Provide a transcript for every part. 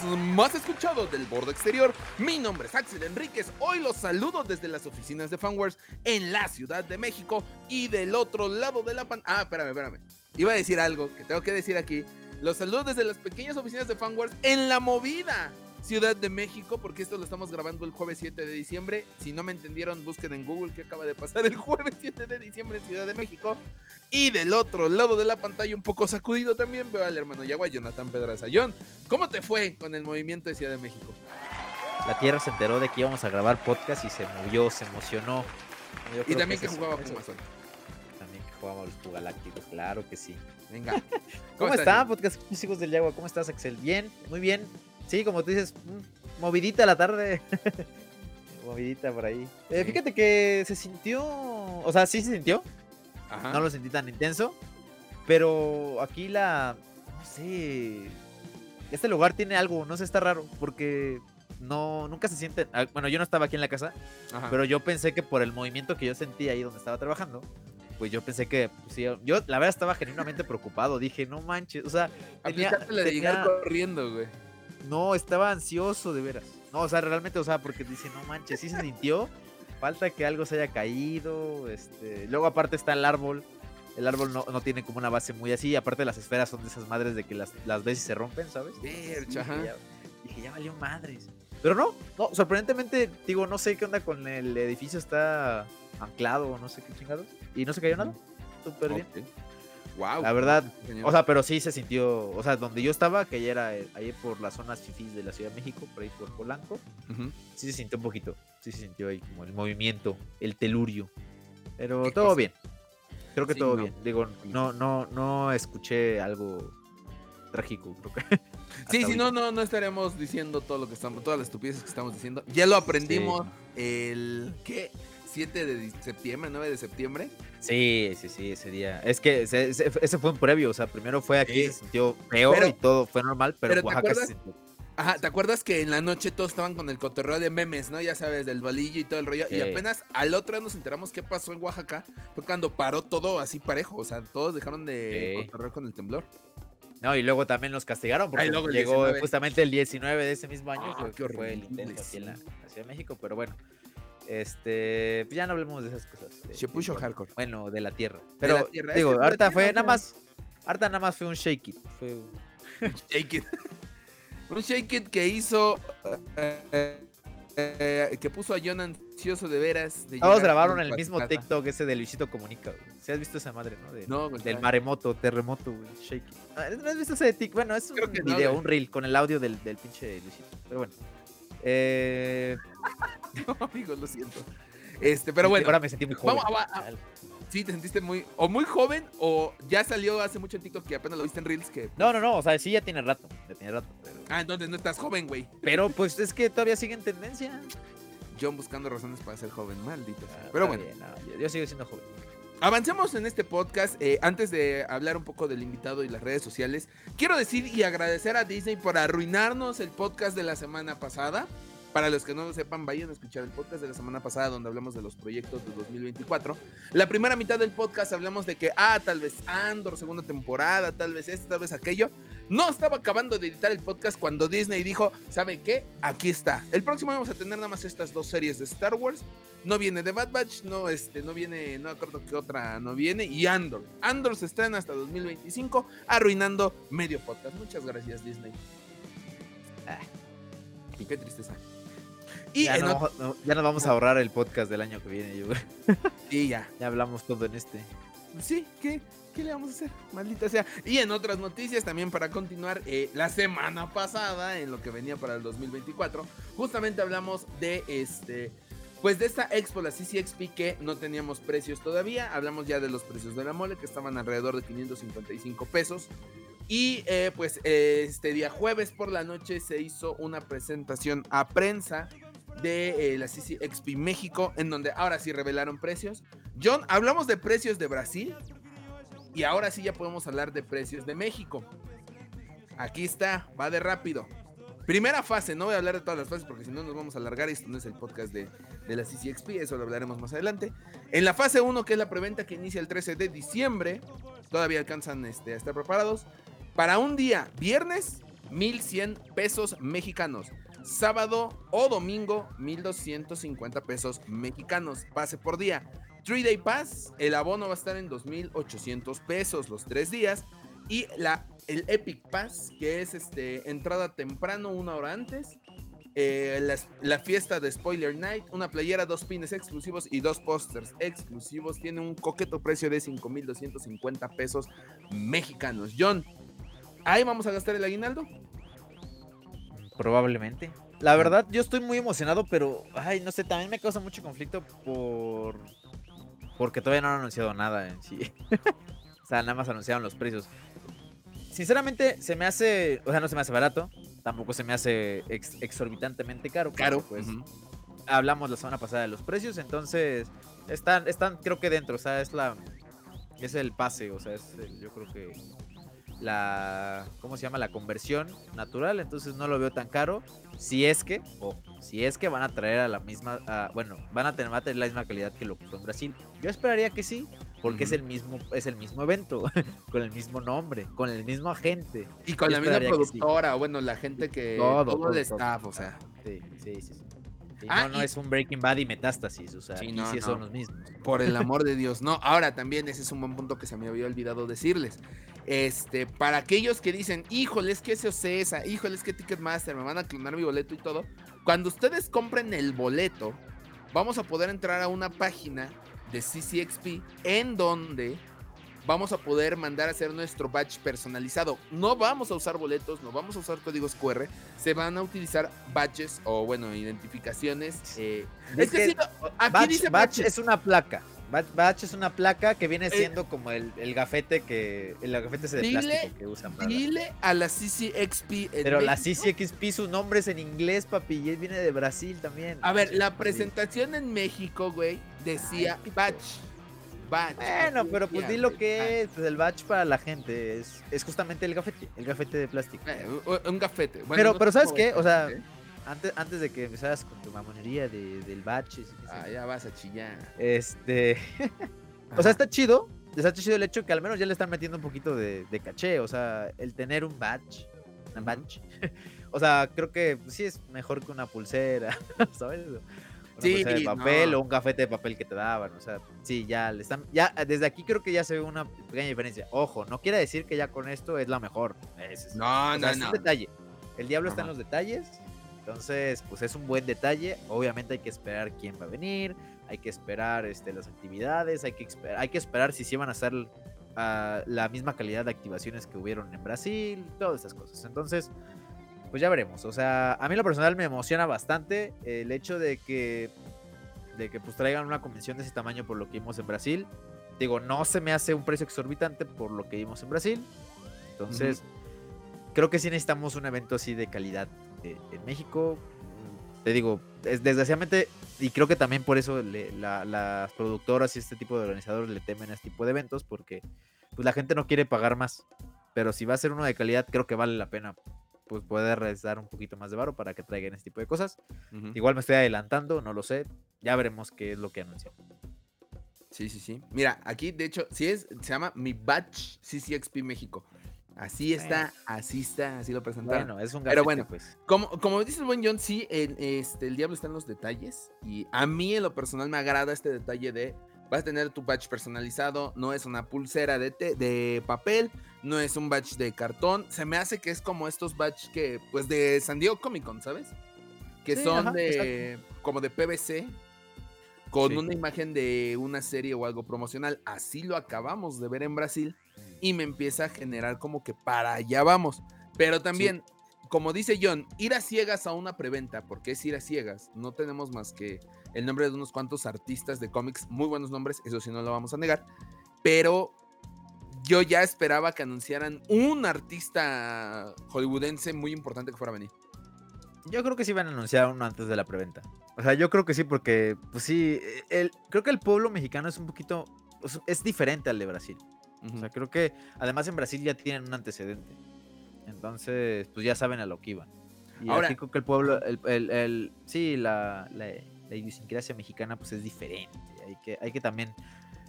más escuchado del borde exterior. Mi nombre es Axel Enríquez. Hoy los saludo desde las oficinas de Fanwars en la Ciudad de México y del otro lado de la pan. Ah, espérame, espérame. Iba a decir algo que tengo que decir aquí. Los saludo desde las pequeñas oficinas de Fanwars en la movida Ciudad de México, porque esto lo estamos grabando el jueves 7 de diciembre. Si no me entendieron, busquen en Google que acaba de pasar el jueves 7 de diciembre en Ciudad de México. Y del otro lado de la pantalla, un poco sacudido también, veo al hermano Yagua, Jonathan Pedraza. John, ¿cómo te fue con el movimiento de Ciudad de México? La Tierra se enteró de que íbamos a grabar podcast y se movió, se emocionó. y también que, jugaba con Amazon. También que jugábamos los Galácticos, claro que sí. Venga. ¿Cómo, ¿Cómo están, podcast hijos del Yagua? ¿Cómo estás, Axel? Bien, muy bien. Sí, como tú dices, mm, movidita la tarde. movidita por ahí. Eh, fíjate que se sintió, o sea, sí se sintió. No lo sentí tan intenso. Pero aquí la, no sé, este lugar tiene algo, no sé, está raro, porque no, nunca se siente, ah, bueno, yo no estaba aquí en la casa, pero yo pensé que por el movimiento que yo sentí ahí donde estaba trabajando, pues yo pensé que, pues, sí, yo la verdad estaba genuinamente preocupado, dije, no manches, o sea, tenía, de llegar corriendo, güey. No, estaba ansioso de veras. No, o sea, realmente, o sea, porque dice, no manches, sí se sintió. Falta que algo se haya caído. Este. Luego, aparte, está el árbol. El árbol no, tiene como una base muy así. Aparte, las esferas son de esas madres de que las, las ves y se rompen, ¿sabes? Vercha. Dije, ya, valió madres. Pero no, no, sorprendentemente, digo, no sé qué onda con el edificio, está anclado, no sé qué chingados. Y no se cayó nada. Súper bien. Wow. La verdad, o sea, pero sí se sintió, o sea, donde yo estaba, que ya era eh, ahí por las zonas fifís de la Ciudad de México, por ahí por Polanco, sí se sintió un poquito, sí se sintió ahí como el movimiento, el telurio. Pero todo bien. Creo que todo bien. Digo, no, no, no escuché algo trágico, creo que. Sí, sí, no, no, no estaremos diciendo todo lo que estamos, todas las estupideces que estamos diciendo. Ya lo aprendimos el ¿qué? 7 de septiembre, 9 de septiembre. Sí, sí, sí, ese día. Es que ese, fue un previo, o sea, primero fue aquí, se sintió peor y todo fue normal, pero, Oaxaca se sintió. Ajá, ¿te acuerdas que en la noche todos estaban con el cotorreo de memes, ¿no? Ya sabes, del balillo y todo el rollo. Y apenas al otro día nos enteramos qué pasó en Oaxaca. Fue cuando paró todo así parejo. O sea, todos dejaron de cotorrear con el temblor. No, y luego también nos castigaron porque llegó justamente el 19 de ese mismo año. Ah, fue, fue el intento aquí en la Ciudad de México, pero bueno. Este, pues ya no hablemos de esas cosas. Se puso hardcore. Bueno, de la tierra. Pero digo, harta fue nada más, harta nada más fue un shake it. Fue un shake it. un shake it que hizo, eh, eh, que puso a John ansioso de veras. Todos grabaron el mismo TikTok ese de Luisito Comunica. Si has visto esa madre, ¿no? no del maremoto, terremoto, güey. Shake it. Ah, ¿No has visto ese de TikTok? Bueno, es un video, un reel con el audio del, del pinche Luisito. Pero bueno. Eh, no, amigo, lo siento. Este, pero bueno. Ahora me sentí muy joven. sí, te sentiste muy. O muy joven, o ya salió hace mucho en TikTok que apenas lo viste en Reels. que No, no, no. O sea, sí, ya tiene rato. Ya tiene rato. Ah, entonces no estás joven, güey. Pero pues es que todavía sigue en tendencia. John buscando razones para ser joven, maldito. Ah, pero bueno. yo, sigo siendo joven. Avancemos en este podcast. Eh, antes de hablar un poco del invitado y las redes sociales, quiero decir y agradecer a Disney por arruinarnos el podcast de la semana pasada. Para los que no lo sepan, vayan a escuchar el podcast de la semana pasada donde hablamos de los proyectos de 2024. La primera mitad del podcast hablamos de que, ah, tal vez Andor, segunda temporada, tal vez esto, tal vez aquello. No estaba acabando de editar el podcast cuando Disney dijo, ¿sabe qué? Aquí está. El próximo vamos a tener nada más estas dos series de Star Wars. No viene de Bad Batch, no, este, no viene, no acuerdo que otra no viene. Y Andor. Andor se estrena hasta 2025, arruinando medio podcast. Muchas gracias, Disney. Ah, qué tristeza. Y ya, no, nos vamos a ahorrar el podcast del año que viene, yo. Y ya. Ya hablamos todo en este. Sí, ¿qué, ¿qué le vamos a hacer? Maldita sea. Y en otras noticias también para continuar, eh, la semana pasada, en lo que venía para el 2024, justamente hablamos de este... Pues de esta expo, la CCXP, que no teníamos precios todavía. Hablamos ya de los precios de la mole, que estaban alrededor de 555 pesos. Y eh, pues este día jueves por la noche se hizo una presentación a prensa de eh, la CC XP México, en donde ahora sí revelaron precios. John, hablamos de precios de Brasil y ahora sí ya podemos hablar de precios de México. Aquí está, va de rápido. Primera fase, no voy a hablar de todas las fases porque si no nos vamos a alargar. Esto no es el podcast de, de la XP, eso lo hablaremos más adelante. En la fase 1, que es la preventa que inicia el 13 de diciembre, todavía alcanzan este, a estar preparados. Para un día, viernes, 1100 pesos mexicanos. Sábado o domingo, 1250 pesos mexicanos. Pase por día. 3 Day Pass, el abono va a estar en 2800 pesos los tres días. Y la, el Epic Pass, que es este, entrada temprano una hora antes. eh, la, la fiesta de Spoiler Night, una playera, dos pines exclusivos y dos pósters exclusivos. Tiene un coqueto precio de 5250 pesos mexicanos. John, ¿ahí vamos a gastar el aguinaldo? Probablemente. La verdad, yo estoy muy emocionado, pero, ay, no sé, también me causa mucho conflicto por... Porque todavía no han anunciado nada en sí. o sea, nada más anunciaron los precios. Sinceramente, se me hace, o sea, no se me hace barato, tampoco se me hace ex- exorbitantemente caro. Caro. Pues hablamos la semana pasada de los precios, entonces están, están creo que dentro, o sea, es la, es el pase, o sea, es el- yo creo que la, ¿cómo se llama? La conversión natural, entonces no lo veo tan caro. Si es que, o si es que van a traer a la misma, a- bueno, van a tener, va a tener la misma calidad que lo que usó en Brasil. Yo esperaría que sí, porque es el mismo, es el mismo evento, con el mismo nombre, con el mismo agente. Y con Yo la misma sí. productora, o bueno, la gente que. Todo, Todo, todo, el todo. staff, o sea. Sí, sí, sí. sí. Sí, Ah, no, no y- es un Breaking Bad y Metástasis, o sea, Sí, aquí no, sí no. son los mismos. Por el amor de Dios. No, ahora también ese es un buen punto que se me había olvidado decirles. Este, para aquellos que dicen, híjole, es que ese Ocesa, híjole, es que Ticketmaster, me van a clonar mi boleto y todo. Cuando ustedes compren el boleto, vamos a poder entrar a una página de CCXP en donde vamos a poder mandar a hacer nuestro batch personalizado. No vamos a usar boletos, no vamos a usar códigos QR, se van a utilizar batches o, bueno, identificaciones. eh, Es es que, que sí, no, aquí Batch, dice Batch batches. es una placa. Batch, Batch es una placa que viene Eh, siendo como el, el gafete que. El gafete ese de dile- plástico que usan para. Dile a la CCXP. en Pero la CCXP, su nombre es en inglés, papi, y él viene de Brasil también. A ver, la presentación en México, güey, decía batch. Batch. Bueno, pero pues di lo que es. Pues el batch para la gente es, es justamente el gafete, el gafete de plástico. Eh, un- un gafete. Bueno, Pero- no pero ¿sabes qué? O sea, ¿eh? Antes, antes de que empezaras con tu mamonería de, del batch. y- Ah, ya vas a chillar. Este. O sea, está chido. Está chido el hecho que al menos ya le están metiendo un poquito de, de caché. O sea, el tener un badge. Ujú. badge. O sea, creo que pues, sí es mejor que una pulsera. ¿Sabes? Una Sí, pulsera de papel no. o un gafete de papel que te daban. O sea, sí, ya le están. Ya, desde aquí creo que ya se ve una pequeña diferencia. Ojo, no quiere decir que ya con esto es la mejor. Es- es- No, o sea, no, es no. un detalle. El diablo está en Ajá. los detalles. Entonces, pues es un buen detalle. Obviamente hay que esperar quién va a venir. Hay que esperar este, las actividades. Hay que, esper- hay que esperar si sí van a ser ah, la misma calidad de activaciones que hubieron en Brasil. Todas esas cosas. Entonces, pues ya veremos. O sea, a mí lo personal me emociona bastante el hecho de que, de que pues traigan una convención de ese tamaño por lo que vimos en Brasil. Digo, no se me hace un precio exorbitante por lo que vimos en Brasil. Entonces, creo que sí necesitamos un evento así de calidad eh, en México. Mm, Te digo, es, desgraciadamente, y creo que también por eso le- la- las productoras y este tipo de organizadores le temen a este tipo de eventos, porque pues la gente no quiere pagar más. Pero si va a ser uno de calidad, creo que vale la pena pues poder dar un poquito más de varo para que traigan este tipo de cosas. Igual me estoy adelantando, no lo sé. Ya veremos qué es lo que anuncian. Sí, sí, sí. Mira, aquí de hecho, sí es, se llama Mi Batch CCXP México. Así está, así está, así lo presentaron. Bueno, es un Pero gafete, bueno, pues. Como, como dice el buen John, sí, el, este, el diablo está en los detalles. Y a mí en lo personal me agrada este detalle de vas a tener tu badge personalizado. No es una pulsera de, te- de papel, no es un badge de cartón. Se me hace que es como estos badge que, pues de San Diego Comic Con, ¿sabes? Que Sí, son ajá, de como de PVC con Sí. una imagen de una serie o algo promocional. Así lo acabamos de ver en Brasil y me empieza a generar como que para allá vamos. Pero también, como dice John, ir a ciegas a una preventa, porque es ir a ciegas. No tenemos más que el nombre de unos cuantos artistas de cómics, muy buenos nombres, eso sí no lo vamos a negar. Pero yo ya esperaba que anunciaran un artista hollywoodense muy importante que fuera a venir. Yo creo que sí van a anunciar uno antes de la preventa. O sea, yo creo que sí, porque, pues sí, el, creo que el pueblo mexicano es un poquito, es, es diferente al de Brasil. O sea, creo que además en Brasil ya tienen un antecedente. Entonces, pues ya saben a lo que iban. Y Ahora- aquí creo que el pueblo, el, el- el- sí, la, la, la idiosincrasia mexicana pues es diferente. Hay que, hay que también,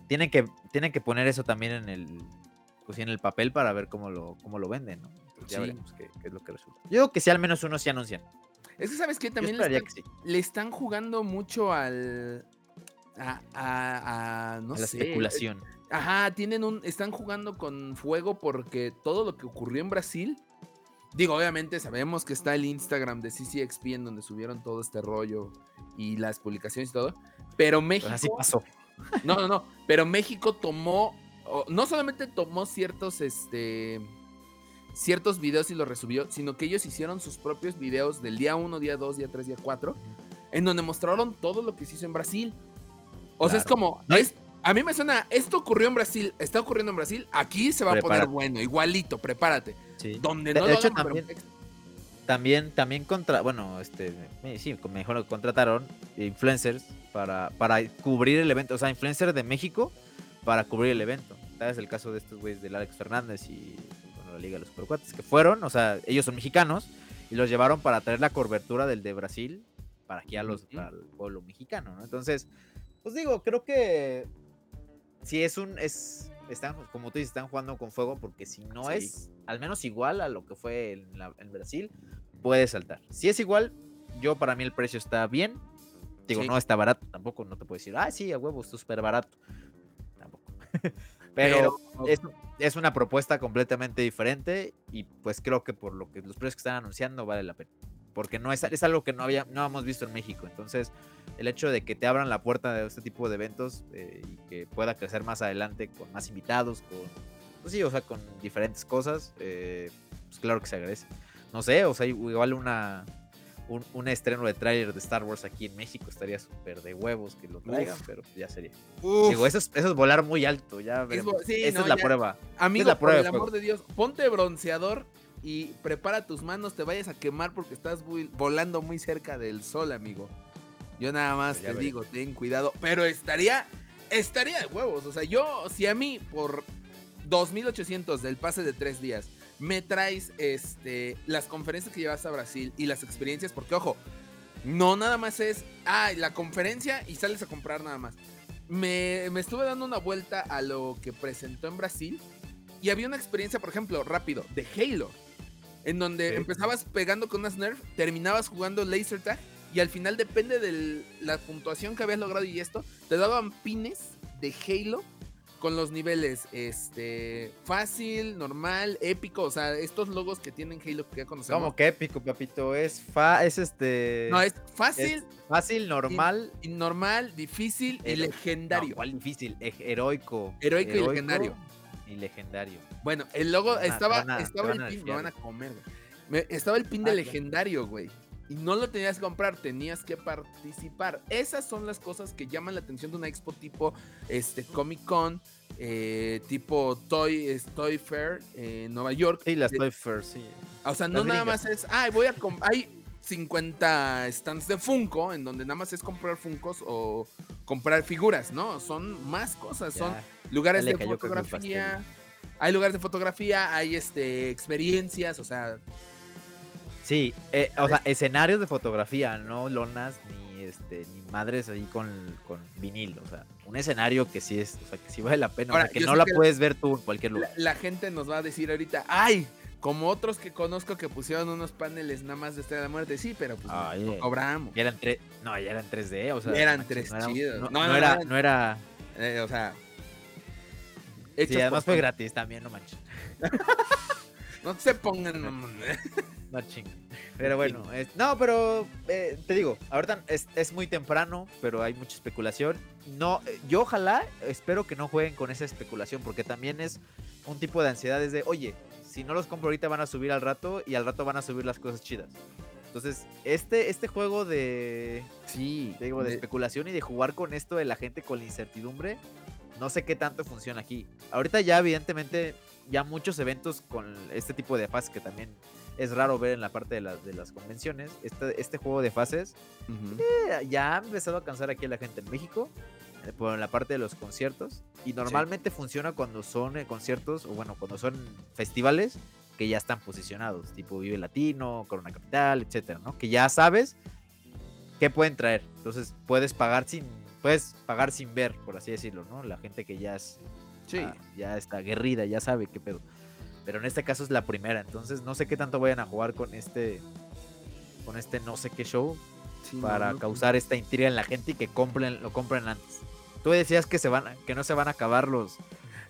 tienen que, tienen que poner eso también en el, pues en el papel para ver cómo lo, cómo lo venden, ¿no? ya Sí. veremos qué, qué es lo que resulta. Yo digo que sí, al menos uno sí anuncian. Es que, ¿sabes qué? Yo También le están, que sí. le están jugando mucho al. A, a- a- no a la sé. especulación. Ajá, tienen un. Están jugando con fuego porque todo lo que ocurrió en Brasil. Digo, obviamente sabemos que está el Instagram de CCXP en donde subieron todo este rollo y las publicaciones y todo. Pero México. Así pasó. No, no, no. Pero México tomó. No solamente tomó ciertos, este. Ciertos videos y los resubió, sino que ellos hicieron sus propios videos del día 1, día 2, día 3, día 4, en donde mostraron todo lo que se hizo en Brasil. O sea, es como. No, es, a mí me suena. Esto ocurrió en Brasil, está ocurriendo en Brasil, aquí se va a poner bueno, igualito, prepárate. Sí. Donde De- no de lo hecho, hagan, también- También, también contra, bueno, este, sí, mejor contrataron influencers para, para cubrir el evento, o sea, influencers de México para cubrir el evento. ¿Sabes? El caso de estos güeyes del Alex Fernández y bueno, la Liga de los Supercuates, que fueron, o sea, ellos son mexicanos y los llevaron para traer la cobertura del de Brasil para aquí a los, para el pueblo mexicano, ¿no? Entonces, pues digo, creo que si es un, es, están, como tú dices, están jugando con fuego porque si no Sí. es al menos igual a lo que fue en, la- en Brasil, puede saltar. Si es igual, yo para mí el precio está bien. Digo, Sí. no está barato tampoco, no te puedo decir, ah, sí, a huevo, está súper barato. Tampoco. Pero, Pero- es, es una propuesta completamente diferente y pues creo que por lo que los precios que están anunciando vale la pena. Porque no es, es algo que no, había, no hemos visto en México. Entonces, el hecho de que te abran la puerta de este tipo de eventos eh, y que pueda crecer más adelante con más invitados, con, pues sí, o sea, con diferentes cosas, eh, pues claro que se agradece. No sé, o sea, igual una, un, un estreno de tráiler de Star Wars aquí en México estaría súper de huevos que lo traigan, Uf. pero ya sería. Uf, Digo, eso es, eso es volar muy alto, ya Es veremos. sí, Esa no, es la ya. prueba. Amigo, la por prueba el de fuego. amor de Dios, ponte bronceador y prepara tus manos, te vayas a quemar porque estás muy- volando muy cerca del sol, amigo. Yo nada más ya te veré. digo, ten cuidado, pero estaría, estaría de huevos. O sea, yo, si a mí por 2800 del pase de tres días me traes este, las conferencias que llevas a Brasil y las experiencias, porque ojo, no nada más es, ah, la conferencia y sales a comprar nada más. Me, me estuve dando una vuelta a lo que presentó en Brasil y había una experiencia, por ejemplo, rápido, de Halo, en donde empezabas pegando con unas Nerf, terminabas jugando Laser Tag y al final depende de la puntuación que habías logrado y esto, te daban pines de Halo con los niveles este fácil, normal, épico, o sea, estos logos que tienen Halo que ya conocemos. Como que épico, papito. Es fa, es este. No, es fácil, es fácil, normal. y normal, difícil y legendario. No, ¿Cuál difícil? E- Heroico. Heroico y legendario. Y legendario. Bueno, el logo Te van a- estaba, van a- estaba van el pin, me van a comer, güey. Me- estaba el pin de Ah, legendario, güey. Y no lo tenías que comprar, tenías que participar. Esas son las cosas que llaman la atención de una expo tipo este, Comic Con, eh, tipo Toy, es Toy Fair en Nueva York. Sí, las Toy Fair, sí. O sea, no las nada gringas. más es, ay, voy a hay 50 stands de Funko en donde nada más es comprar Funcos o comprar figuras, ¿no? Son más cosas, son lugares de fotografía. Hay lugares de fotografía, hay este experiencias, o sea, Sí, eh, o sea, escenarios de fotografía, no lonas ni este ni madres ahí con, con vinil, o sea, un escenario que sí es, o sea, que sí vale la pena, o Ahora, sea, que no la que- puedes ver tú en cualquier la, lugar. la gente nos va a decir ahorita, ay, como otros que conozco que pusieron unos paneles nada más de Estrella de la Muerte, sí, pero pues Ay, no eh. cobramos. Ya eran no, ya eran 3D, o sea, Ya eran no manches, 3 no era- chidos. No, No, no era, no. era, Eh, o sea, sí, además fue gratis también, no manches. No se pongan. No ching. Pero bueno, es- no, pero eh, te digo, ahorita es, es muy temprano, pero hay mucha especulación. No, eh, yo ojalá, espero que no jueguen con esa especulación, porque también es un tipo de ansiedad, es de, oye, si no los compro ahorita van a subir al rato y al rato van a subir las cosas chidas. Entonces, este, este juego de, Sí, te digo, de de- especulación y de jugar con esto de la gente con la incertidumbre, no sé qué tanto funciona aquí. Ahorita ya evidentemente ya muchos eventos con este tipo de fases que también es raro ver en la parte de, las de las convenciones. Este, este juego de fases Ujú. eh, ya ha empezado a cansar aquí a la gente en México. Eh, Por la parte de los conciertos. Y normalmente funciona cuando son eh, conciertos, o bueno, cuando son festivales que ya están posicionados, tipo Vive Latino, Corona Capital, etcétera, ¿no? Que ya sabes qué pueden traer. Entonces puedes pagar sin, puedes pagar sin ver, por así decirlo, ¿no? La gente que ya es Sí. ah, ya está aguerrida, ya sabe qué pedo. Pero en este caso es la primera, entonces no sé qué tanto vayan a jugar con este con este no sé qué show Sí, no, para no, causar esta intriga en la gente y que compren, lo compren antes. Tú decías que se van, a- que no se van a acabar los,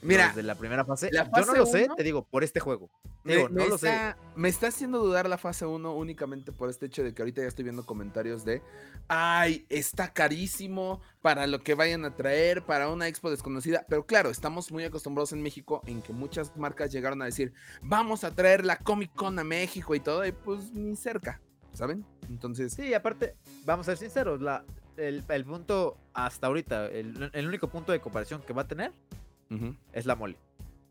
Mira, los de la primera fase. la Yo no lo sé, uno- te digo, por este juego. Me, Digo, me no lo sé. está, me está haciendo dudar la fase 1 únicamente por este hecho de que ahorita ya estoy viendo comentarios de, ay, está carísimo para lo que vayan a traer, para una expo desconocida. Pero claro, estamos muy acostumbrados en México en que muchas marcas llegaron a decir, vamos a traer la Comic Con a México y todo, y pues ni cerca, ¿saben? Entonces, Sí, aparte, vamos a ser sinceros, la, el, el punto hasta ahorita, el, el único punto de comparación que va a tener es la mole.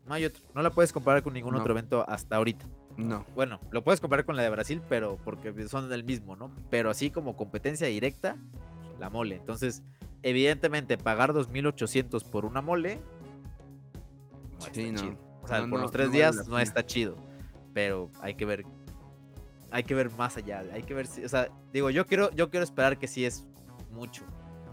No hay otro. No la puedes comparar con ningún No. otro evento hasta ahorita. no. Bueno, lo puedes comparar con la de Brasil, pero porque son del mismo, ¿no? Pero así como competencia directa, la mole. Entonces, evidentemente, pagar 2.800 por una mole no Sí, está no. chido. O sea, por los tres vale días no está chido. Pero hay que ver. Hay que ver más allá. Hay que ver si. O sea, digo, yo quiero, yo quiero esperar que sí es mucho.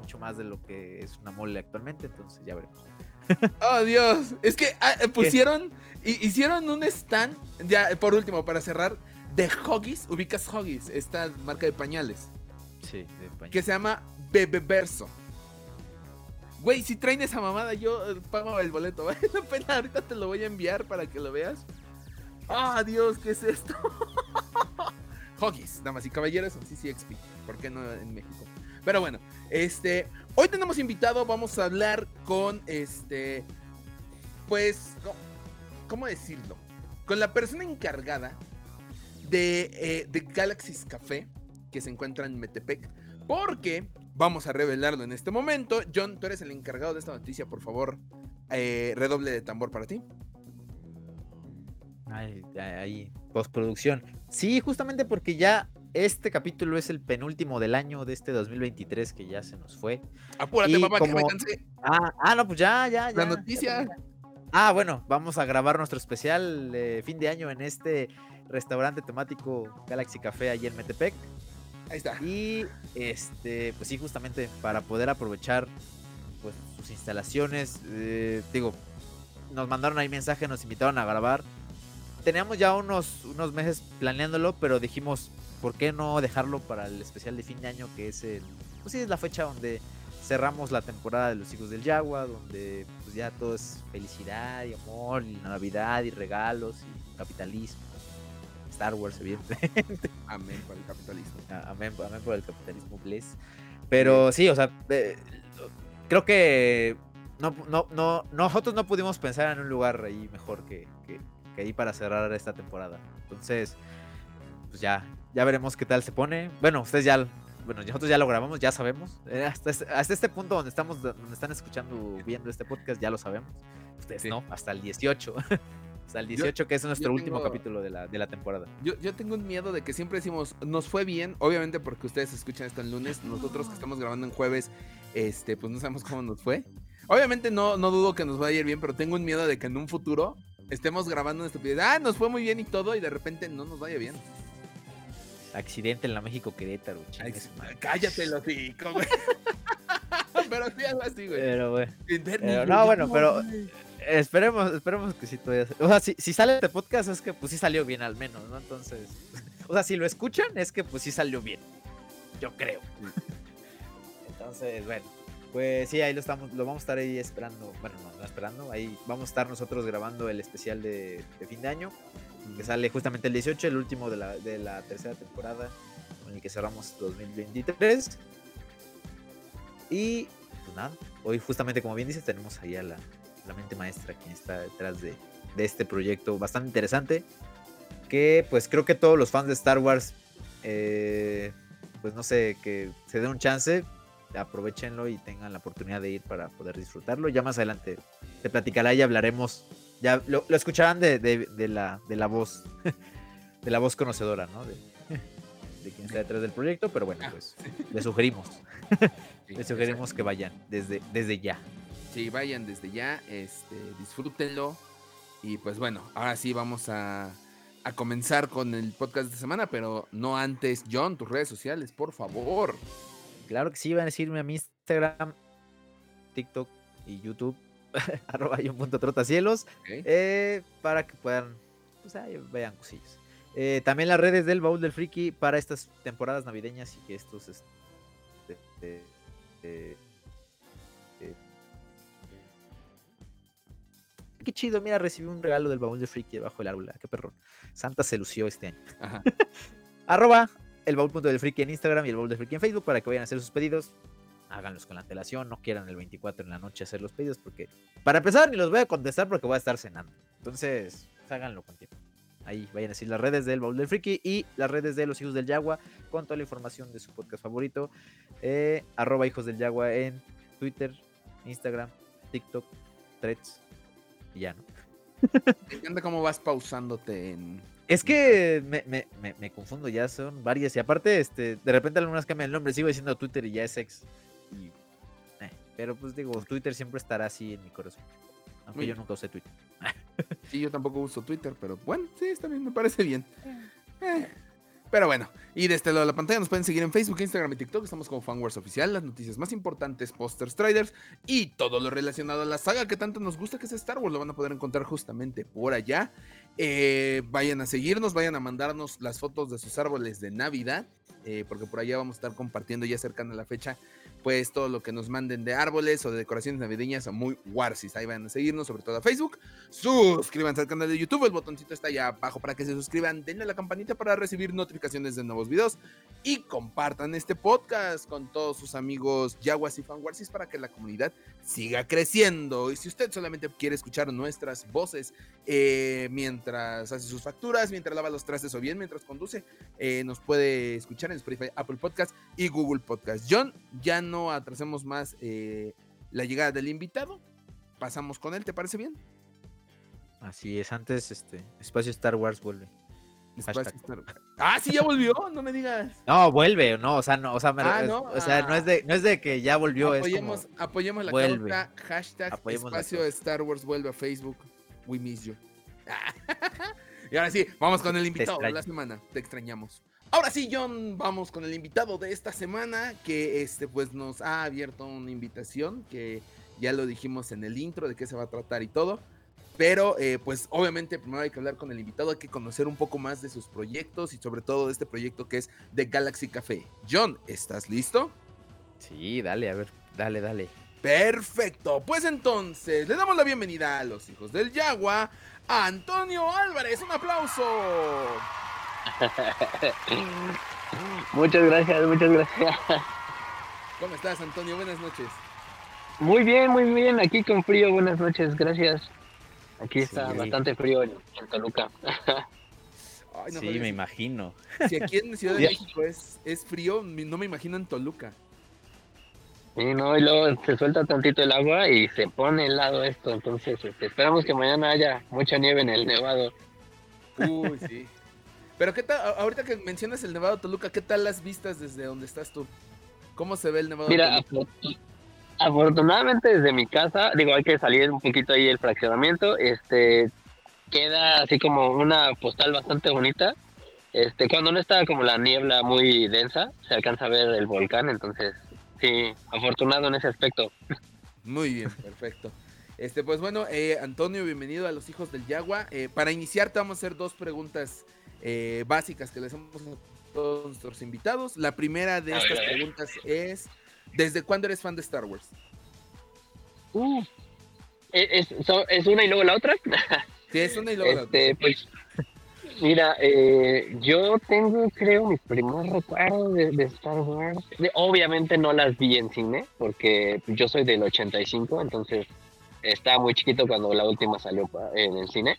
Mucho más de lo que es una mole actualmente. Entonces ya veremos. Oh, Dios. Es que ah, eh, pusieron, hi- hicieron un stand, ya por último, para cerrar, de Huggies. Ubicas Huggies, esta marca de pañales. Sí, de España. que se llama Bebeverso. Güey, si traen esa mamada, yo eh, pago el boleto. Vale la pena, ahorita te lo voy a enviar para que lo veas. ¡Ah, Dios! ¿Qué es esto? Hoggies, damas y caballeros, en CCXP. ¿Por qué no en México? Pero bueno, este. Hoy tenemos invitado, vamos a hablar con este. Pues. ¿cómo- ¿Cómo decirlo? Con la persona encargada de, eh, de Galaxy's Café, que se encuentra en Metepec. Porque vamos a revelarlo en este momento. John, tú eres el encargado de esta noticia, por favor. eh, redoble de tambor para ti. Ya, ahí, postproducción. Sí, justamente porque ya este capítulo es el penúltimo del año de este 2023 que ya se nos fue. Apúrate, Y papá, que me cansé. Ah, ah, no, pues ya, ya, ya. La noticia. Ah, bueno, vamos a grabar nuestro especial fin de año en este restaurante temático Galaxy Café allí en Metepec. Ahí está. Y este, pues sí, justamente para poder aprovechar pues sus instalaciones. eh, digo, nos mandaron ahí mensaje, nos invitaron a grabar. Teníamos ya unos, unos meses planeándolo, pero dijimos, ¿por qué no dejarlo para el especial de fin de año? Que es el. Pues sí, es la fecha donde cerramos la temporada de los hijos del Yagua, donde pues ya todo es felicidad y amor, y Navidad y regalos y capitalismo. Star Wars, evidentemente. Amén para el capitalismo. Amén, amén por el capitalismo, bless. Pero sí, o sea, eh, creo que no, no, no, nosotros no pudimos pensar en un lugar ahí mejor que, que, que ahí para cerrar esta temporada. Entonces, pues ya, ya veremos qué tal se pone. Bueno, ustedes ya, bueno, nosotros ya lo grabamos, ya sabemos. Eh, hasta, este, hasta este punto donde estamos, donde están escuchando, viendo este podcast, ya lo sabemos. Ustedes Sí. no, hasta el 18. hasta el 18, que es nuestro último tengo- capítulo de la, de la temporada. Yo, yo tengo un miedo de que siempre decimos, nos fue bien, obviamente porque ustedes escuchan esto el lunes, nosotros que estamos grabando en jueves, este, pues no sabemos cómo nos fue. Obviamente no, no dudo que nos vaya a ir bien, pero tengo un miedo de que en un futuro estemos grabando una estupidez, ah, nos fue muy bien y todo, y de repente no nos vaya bien. Accidente en la México Querétaro, Ay, chingue su madre. cállate los hocico, güey. pero sí, algo así, güey. Pero, güey. Pero no, bueno, pero-. Esperemos, esperemos que sí todavía. O sea, si, si sale este podcast es que pues sí salió bien al menos, ¿no? Entonces. O sea, si lo escuchan es que pues sí salió bien. Yo creo. Entonces, bueno. Pues sí, ahí lo estamos, lo vamos a estar ahí esperando. Bueno, no, no esperando. Ahí vamos a estar nosotros grabando el especial de, de fin de año. Que sale justamente el 18, el último de la, de la tercera temporada. Con el que cerramos 2023. Y pues nada, hoy justamente como bien dices, tenemos ahí a la, la mente maestra quien está detrás de, de este proyecto bastante interesante. Que pues creo que todos los fans de Star Wars, eh, pues no sé, que se den un chance, aprovechenlo y tengan la oportunidad de ir para poder disfrutarlo. Ya más adelante te platicará y hablaremos, ya lo, lo escucharán de, de- de la, de la voz, de la voz conocedora, ¿no? De, de quien está detrás del proyecto, pero bueno, Ah, pues les sugerimos, les sugerimos que vayan desde, desde ya. Sí, vayan desde ya, este, disfrútenlo. Y pues bueno, ahora sí vamos a, a comenzar con el podcast de semana, pero no antes, John, tus redes sociales, por favor. Claro que sí, van a decirme a mi Instagram, TikTok y YouTube, arroba un punto trotacielos, eh, para que puedan pues ahí vean cosillas. Eh, también las redes del baúl del friki para estas temporadas navideñas y que estos este, este, eh, qué chido, mira, recibí un regalo del baúl del friki debajo del árbol, ah, qué perrón. Santa se lució este año. Ajá. Arroba el baúl punto del friki en Instagram y el baúl del friki en Facebook para que vayan a hacer sus pedidos. Háganlos con la antelación, no quieran el 24 en la noche hacer los pedidos porque para empezar ni los voy a contestar porque voy a estar cenando. Entonces, háganlo con tiempo. Ahí vayan a decir las redes del baúl del friki y las redes de los hijos del Yagua con toda la información de su podcast favorito. Eh, arroba hijos del Yagua en Twitter, Instagram, TikTok, Threads y ya, ¿no? Encanta cómo vas pausándote en. Es que me, me, me, me confundo, ya son varias. Y aparte, este, de repente algunas cambian el nombre. Sigo diciendo Twitter y ya es ex. Y, eh, pero pues digo, Twitter siempre estará así en mi corazón. Aunque yo nunca usé Twitter. Sí, yo tampoco uso Twitter, pero bueno, sí, está bien, me parece bien. Eh, Pero bueno, y de este lado de la pantalla nos pueden seguir en Facebook, Instagram y TikTok. Estamos como Fanwars Oficial, las noticias más importantes, posters, trailers y todo lo relacionado a la saga que tanto nos gusta que es Star Wars. Lo van a poder encontrar justamente por allá. Eh, vayan a seguirnos, vayan a mandarnos las fotos de sus árboles de Navidad, eh, porque por allá vamos a estar compartiendo ya cercana a la fecha, pues todo lo que nos manden de árboles o de decoraciones navideñas o muy warsis. Ahí vayan a seguirnos, sobre todo a Facebook. Suscríbanse al canal de YouTube, el botoncito está allá abajo para que se suscriban. Denle a la campanita para recibir notificaciones de nuevos videos y compartan este podcast con todos sus amigos Yaguas y Fanwarsis para que la comunidad siga creciendo. Y si usted solamente quiere escuchar nuestras voces eh, mientras hace sus facturas, mientras lava los trastes o bien mientras conduce, eh, nos puede escuchar en Spotify, Apple Podcast y Google Podcast. John, ya no atrasemos más eh, la llegada del invitado. Pasamos con él, ¿te parece bien? Así es, antes este espacio Star Wars vuelve. Star- Ah, sí, ya volvió, no me digas. No, vuelve, no, o sea, no, o sea, me- Ah, ¿no? o sea, no es de, no es de que ya volvió, apoyemos, es como apoyemos la vuelve. causa, hashtag Apoyemos espacio. Star Wars vuelve a Facebook, we miss you. y ahora sí, vamos con el invitado de la semana, te extrañamos. Ahora sí, John, vamos con el invitado de esta semana que este pues nos ha abierto una invitación que ya lo dijimos en el intro de qué se va a tratar y todo. Pero eh, pues obviamente primero hay que hablar con el invitado, hay que conocer un poco más de sus proyectos y sobre todo de este proyecto que es The Galaxy Café. John, ¿estás listo? Sí, dale, a ver, dale, dale. Perfecto, pues entonces le damos la bienvenida a los hijos del Yagua, Antonio Álvarez, un aplauso. Muchas gracias, muchas gracias. ¿Cómo estás, Antonio? Buenas noches. Muy bien, muy bien. Aquí con frío. Buenas noches, gracias. Aquí está Sí. bastante frío en, en Toluca. Ay, no sí, me imagino. Si aquí en Ciudad de. México es, es frío, no me imagino en Toluca. Y no, y luego se suelta tantito el agua y se pone helado esto. Entonces, este, esperamos que mañana haya mucha nieve en el nevado. Uy, sí. Pero qué tal, ahorita que mencionas el Nevado Toluca, ¿qué tal las vistas desde donde estás tú? ¿Cómo se ve el Nevado Mira, Toluca? afortunadamente desde mi casa, digo, hay que salir un poquito ahí el fraccionamiento, este, queda así como una postal bastante bonita. Este, cuando no está como la niebla muy densa, se alcanza a ver el volcán, entonces, sí, afortunado en ese aspecto. Muy bien, perfecto. Este, pues bueno, eh, Antonio, bienvenido a los hijos del Yagua. Eh, para iniciar, te vamos a hacer dos preguntas eh, básicas que le hacemos a todos nuestros invitados. La primera de A estas ver. preguntas es: ¿Desde cuándo eres fan de Star Wars? Uh, ¿Es, so- es una y luego la otra? Sí, es una y luego la otra. Este, pues, mira, eh, yo tengo, creo, mis primeros recuerdos de, Star Wars. Obviamente no las vi en cine, porque yo soy del 85, entonces estaba muy chiquito cuando la última salió en el cine.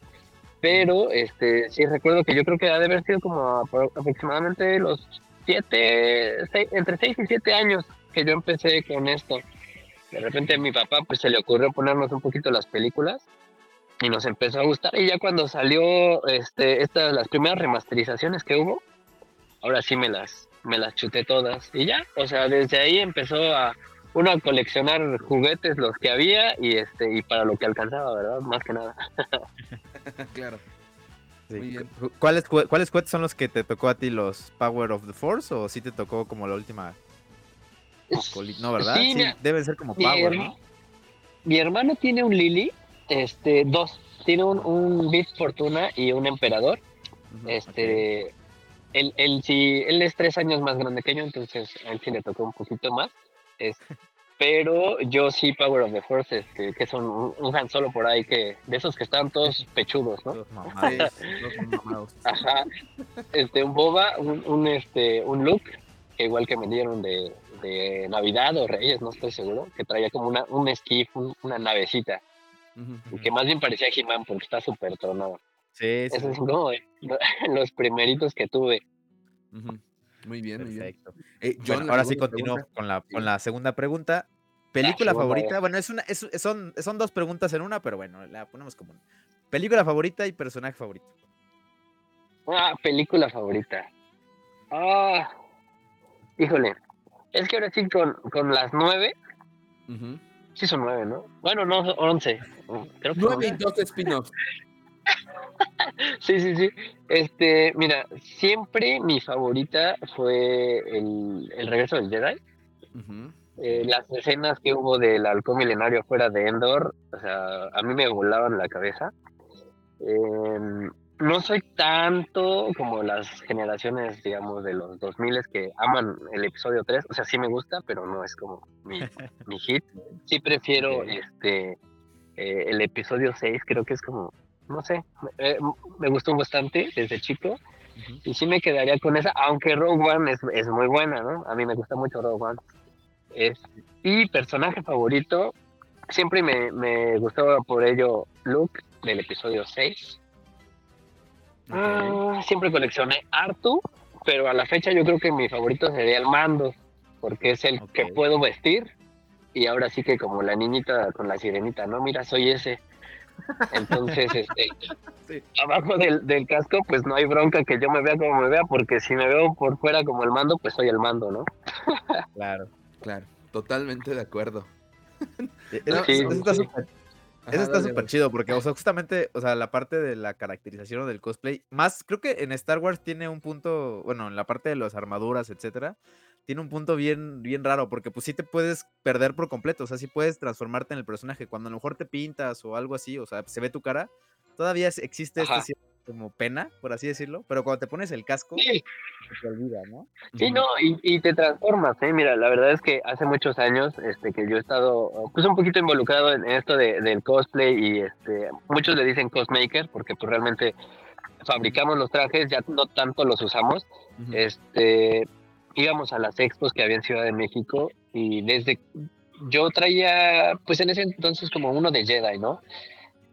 Pero este, sí recuerdo que yo creo que ha de haber sido como apro- aproximadamente los siete, seis- entre 6 y 7 años que yo empecé con esto. De repente a mi papá pues se le ocurrió ponernos un poquito las películas y nos empezó a gustar y ya cuando salió este estas las primeras remasterizaciones que hubo ahora sí me las me las chuté todas y ya o sea desde ahí empezó a uno a coleccionar juguetes los que había y este y para lo que alcanzaba verdad más que nada claro. Sí, Muy bien. cu- ¿Cuáles, cu- ¿Cuáles cohetes son los que te tocó a ti, los Power of the Force? ¿O sí te tocó como la última? No, ¿verdad? Sí, Sí, deben ser como Power, ¿no? mi hermano tiene un Lily este dos tiene un, un Bit Fortuna y un Emperador. Este, él, él sí, él es tres años más grande que yo, entonces a él sí le tocó un poquito más. Es, pero yo sí Power of the Force, este, que son un, un Han Solo por ahí que de esos que están todos pechudos, ¿no? Los mamados. Mamados. Ajá. Este, un Boba, un, un, este, un Luke, que igual que me dieron de, de Navidad o Reyes, no estoy seguro, que traía como una, un esquif, un- una navecita, Que más bien parecía He-Man porque está súper tronado. Sí, sí. Esos son como los primeritos que tuve. Muy bien, muy bien. Perfecto. Eh, John, Bueno, la ahora sí continúo pregunta. con la, con la segunda pregunta. ¿Película favorita? ya. Bueno, es una, es- son, son dos preguntas en una, pero bueno, la ponemos como una. ¿Película favorita y personaje favorito? Ah, película favorita. Ah, híjole. Es que ahora sí con, con las nueve, Ujú. Sí son nueve, ¿no? Bueno, no, son once. Creo que Nueve y dos spin-offs. Sí, sí, sí. Este, mira, siempre mi favorita fue el, el regreso del Jedi. Eh, las escenas que hubo del halcón milenario fuera de Endor, o sea, a mí me volaban la cabeza. Em, no soy tanto como las generaciones, digamos, de los 2000 que aman el episodio 3. O sea, sí me gusta, pero no es como mi, mi hit. Sí prefiero este eh, el episodio 6, creo que es como, no sé, eh, me gustó bastante desde chico. Y sí me quedaría con esa, aunque Rogue One es, es muy buena, ¿no? A mí me gusta mucho Rogue One. Es, y personaje favorito, siempre me, me gustó por ello Luke del episodio 6. Ah, siempre coleccioné Artu, pero a la fecha yo creo que mi favorito sería el mando, porque es el que puedo vestir. Y ahora sí que como la niñita con la sirenita, ¿no? Mira, soy ese. Entonces, este, Sí. abajo del, del casco, pues no hay bronca que yo me vea como me vea, porque si me veo por fuera como el mando, pues soy el mando, ¿no? Claro. Claro, totalmente de acuerdo. No, sí, eso está sí. súper Ajá, Eso está dale, súper chido porque, o sea, justamente, o sea, la parte de la caracterización o del cosplay, más, creo que en Star Wars tiene un punto, bueno, en la parte de las armaduras, etcétera, tiene un punto bien, bien raro porque pues sí te puedes perder por completo, o sea, sí puedes transformarte en el personaje, cuando a lo mejor te pintas o algo así, o sea, se ve tu cara, todavía existe este Ajá. cierto como pena, por así decirlo, pero cuando te pones el casco, Sí, se te olvida, ¿no? Sí, no, y, y te transformas, ¿eh? Mira, la verdad es que hace muchos años este, que yo he estado pues un poquito involucrado en esto de, del cosplay y este, muchos le dicen cosmaker porque pues realmente fabricamos los trajes, ya no tanto los usamos. Este, íbamos a las expos que había en Ciudad de México y desde yo traía pues en ese entonces como uno de Jedi, ¿no?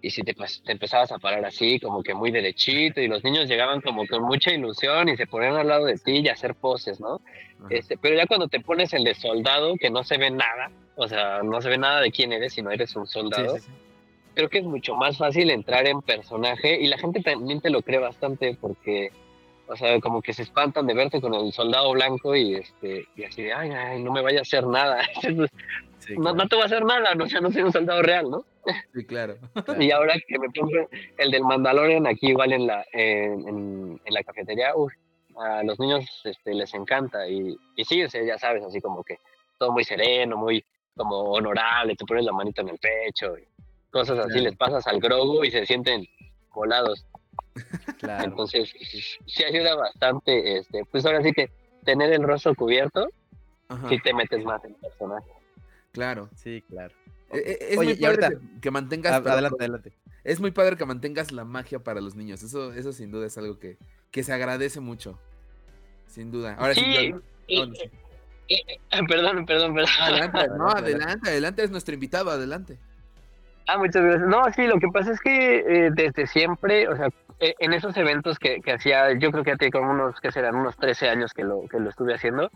Y si te, te empezabas a parar así, como que muy derechito, y los niños llegaban como con mucha ilusión y se ponían al lado de ti y a hacer poses, ¿no? Ajá. Este, pero ya cuando te pones el de soldado, que no se ve nada, o sea, no se ve nada de quién eres, sino eres un Sí, soldado, sí, sí. creo que es mucho más fácil entrar en personaje y la gente también te lo cree bastante porque, o sea, como que se espantan de verte con el soldado blanco y este y así de, ay, ay, no me vaya a hacer nada. Sí, no, claro. no te va a hacer nada, no, sea, no soy un soldado real, ¿no? Sí, claro. Claro. Y ahora que me pongo el del Mandalorian aquí igual en la, en, en- en la cafetería, uf, a los niños este, les encanta y, y sí, o sea, ya sabes, así como que todo muy sereno, muy como honorable, te pones la manita en el pecho y cosas así, Claro. les pasas al grogu y se sienten volados. Claro. Entonces, sí ayuda bastante, este, pues ahora sí que tener el rostro cubierto, sí te metes más en el personaje. Claro. Sí, claro. Eh, eh, Es Oye, muy y padre ahorita- que, que mantengas. Adelante, adelante. Es muy padre que mantengas la magia para los niños. Eso, eso sin duda es algo que, que se agradece mucho. Sin duda. Ahora sí, Ah, perdón, perdón, perdón. Adelante, no, Adelante, adelante, adelante, es nuestro invitado, adelante. Ah, muchas gracias. No, sí, lo que pasa es que eh, desde siempre, o sea, eh, en esos eventos que, que hacía, yo creo que hace como unos, que serán unos 13 años que lo, que lo estuve haciendo,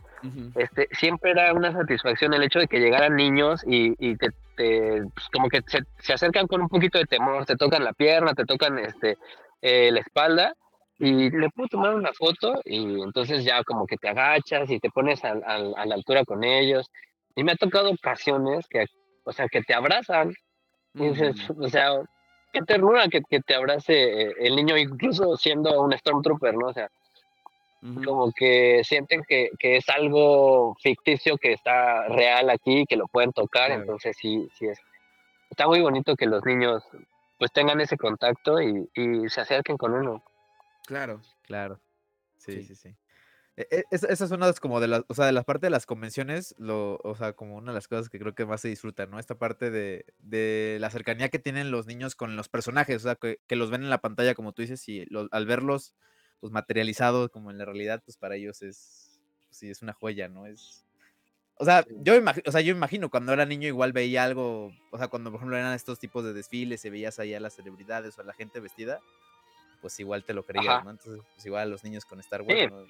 este, siempre era una satisfacción el hecho de que llegaran niños y, y te, te- pues, como que se, se acercan con un poquito de temor, te tocan la pierna, te tocan este, eh, la espalda y le puedo tomar una foto y entonces ya como que te agachas y te pones al- a la altura con ellos. Y me ha tocado ocasiones que, o sea, que te abrazan y dices, o sea, qué ternura que, que te abrace eh, el niño, incluso siendo un Stormtrooper, ¿no? O sea, como que sienten que, que es algo ficticio que está real aquí, que lo pueden tocar, Claro. entonces sí, sí es. Está muy bonito que los niños pues tengan ese contacto y, y se acerquen con uno. Claro. Claro. Sí, Sí. sí, sí. E- e- esa es una de las, como de las, o sea, de las parte de las convenciones, lo, o sea, como una de las cosas que creo que más se disfruta, ¿no? Esta parte de, de la cercanía que tienen los niños con los personajes, o sea, que, que los ven en la pantalla, como tú dices, y lo- al verlos, pues, materializados como en la realidad, pues, para ellos es, pues, sí, es una joya, ¿no? Es, o sea, yo imagino, o sea, yo imagino cuando era niño igual veía algo, o sea, cuando por ejemplo eran estos tipos de desfiles y veías ahí a las celebridades o a la gente vestida, pues igual te lo creías, Ajá. ¿no? Entonces, pues igual los niños con Star Sí. Wars ¿no?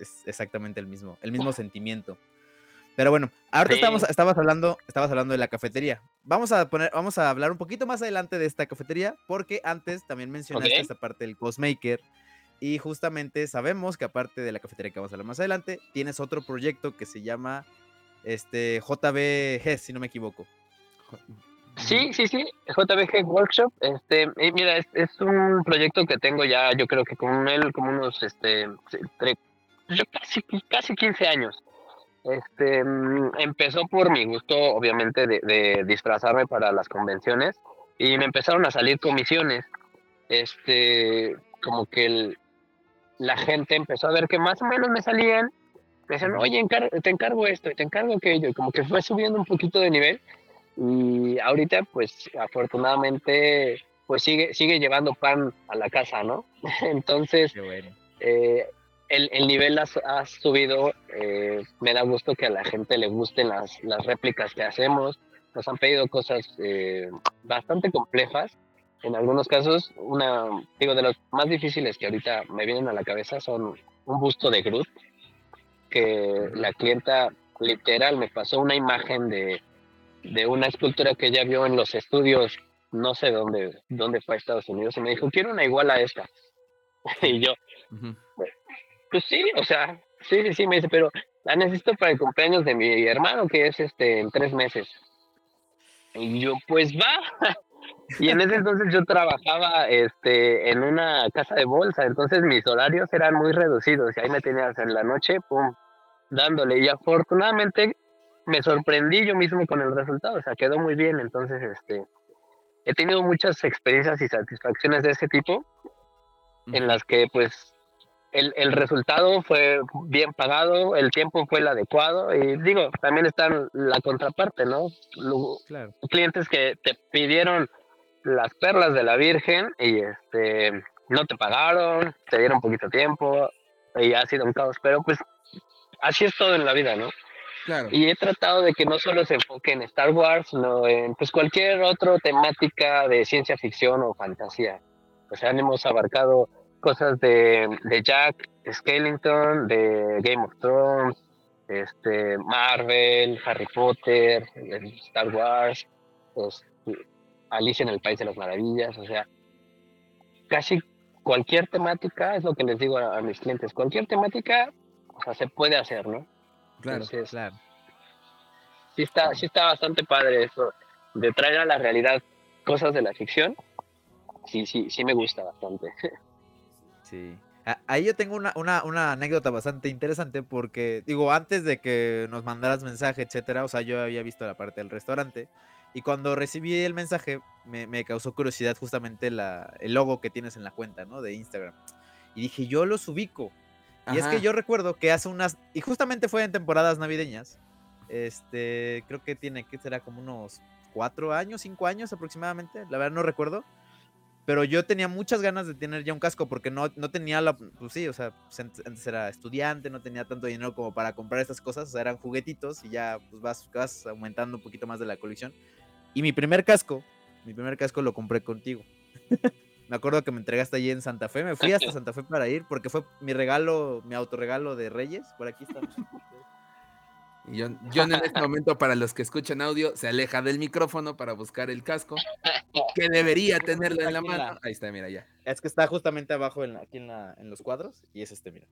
Es exactamente el mismo, el mismo sentimiento. Pero bueno, ahorita estábamos, estabas hablando, estabas hablando de la cafetería. Vamos a poner, vamos a hablar un poquito más adelante de esta cafetería, porque antes también mencionaste Ok. esta parte del Cosmaker. Y justamente sabemos que aparte de la cafetería que vamos a hablar más adelante, tienes otro proyecto que se llama este JBG, si no me equivoco. Sí, sí, sí, JBG Workshop, este, mira, es, es un proyecto que tengo ya, yo creo que con él como unos, este, yo casi, casi 15 años. Este, mm, empezó por mi gusto, obviamente, de, de disfrazarme para las convenciones y me empezaron a salir comisiones. Este, como que el- la gente empezó a ver que más o menos me salían. Me decían, oye, encar- te encargo esto y te encargo aquello. Y como que fue subiendo un poquito de nivel. Y ahorita, pues, afortunadamente, pues sigue, sigue llevando pan a la casa, ¿no? Entonces, bueno. eh, el, el nivel ha, su- ha subido. eh, me da gusto que a la gente le gusten las, las réplicas que hacemos. Nos han pedido cosas eh, bastante complejas. En algunos casos, una, digo, de los más difíciles que ahorita me vienen a la cabeza son un busto de Groot, que la clienta literal me pasó una imagen de, de una escultura que ella vio en los estudios, no sé dónde, dónde fue a Estados Unidos, y me dijo, quiero una igual a esta. y yo, Ujú. Pues sí, o sea, sí, sí, sí, me dice, pero la necesito para el cumpleaños de mi hermano, que es este en tres meses. Y yo, pues va. Y en ese entonces yo trabajaba este, en una casa de bolsa, entonces mis horarios eran muy reducidos y ahí me tenías en la noche, pum, dándole. Y afortunadamente me sorprendí yo mismo con el resultado, o sea, quedó muy bien. Entonces, este, he tenido muchas experiencias y satisfacciones de ese tipo en las que pues el, el resultado fue bien pagado, el tiempo fue el adecuado y digo, también está la contraparte, ¿no? Claro. clientes que te pidieron las perlas de la Virgen y este no te pagaron, te dieron poquito tiempo y ha sido un caos, pero pues así es todo en la vida, ¿no? Claro. Y he tratado de que no solo se enfoque en Star Wars, sino en pues cualquier otra temática de ciencia ficción o fantasía. O sea, hemos abarcado cosas de, de Jack Skellington, de Game of Thrones, este, Marvel, Harry Potter, Star Wars, pues, Alicia en el País de las Maravillas, o sea, casi cualquier temática, es lo que les digo a, a mis clientes, cualquier temática, o sea, se puede hacer, ¿no? Claro. Entonces, Claro. sí está, sí está bastante padre eso, de traer a la realidad cosas de la ficción. Sí, sí, sí me gusta bastante. Sí. Ahí yo tengo una, una, una anécdota bastante interesante porque, digo, antes de que nos mandaras mensaje, etcétera, o sea, yo había visto la parte del restaurante y cuando recibí el mensaje me, me causó curiosidad justamente la, el logo que tienes en la cuenta, ¿no? De Instagram. Y dije, yo los ubico. Y es que Ajá. yo recuerdo que hace unas, y justamente fue en temporadas navideñas, este, creo que tiene, que será como unos cuatro años, cinco años aproximadamente, la verdad no recuerdo, pero yo tenía muchas ganas de tener ya un casco porque no, no tenía la, pues sí, o sea, pues ant- antes era estudiante, no tenía tanto dinero como para comprar estas cosas, o sea, eran juguetitos y ya pues vas, vas aumentando un poquito más de la colección. Y mi primer casco, mi primer casco lo compré contigo. me acuerdo que me entregaste allí en Santa Fe, me fui hasta Santa Fe para ir porque fue mi regalo, mi autorregalo de Reyes, por aquí está. Y John, John en este momento, para los que escuchan audio, se aleja del micrófono para buscar el casco, que debería tenerlo en la mano. Ahí está, mira ya. Es que está justamente abajo en la- aquí en, la- en los cuadros y es este, mira.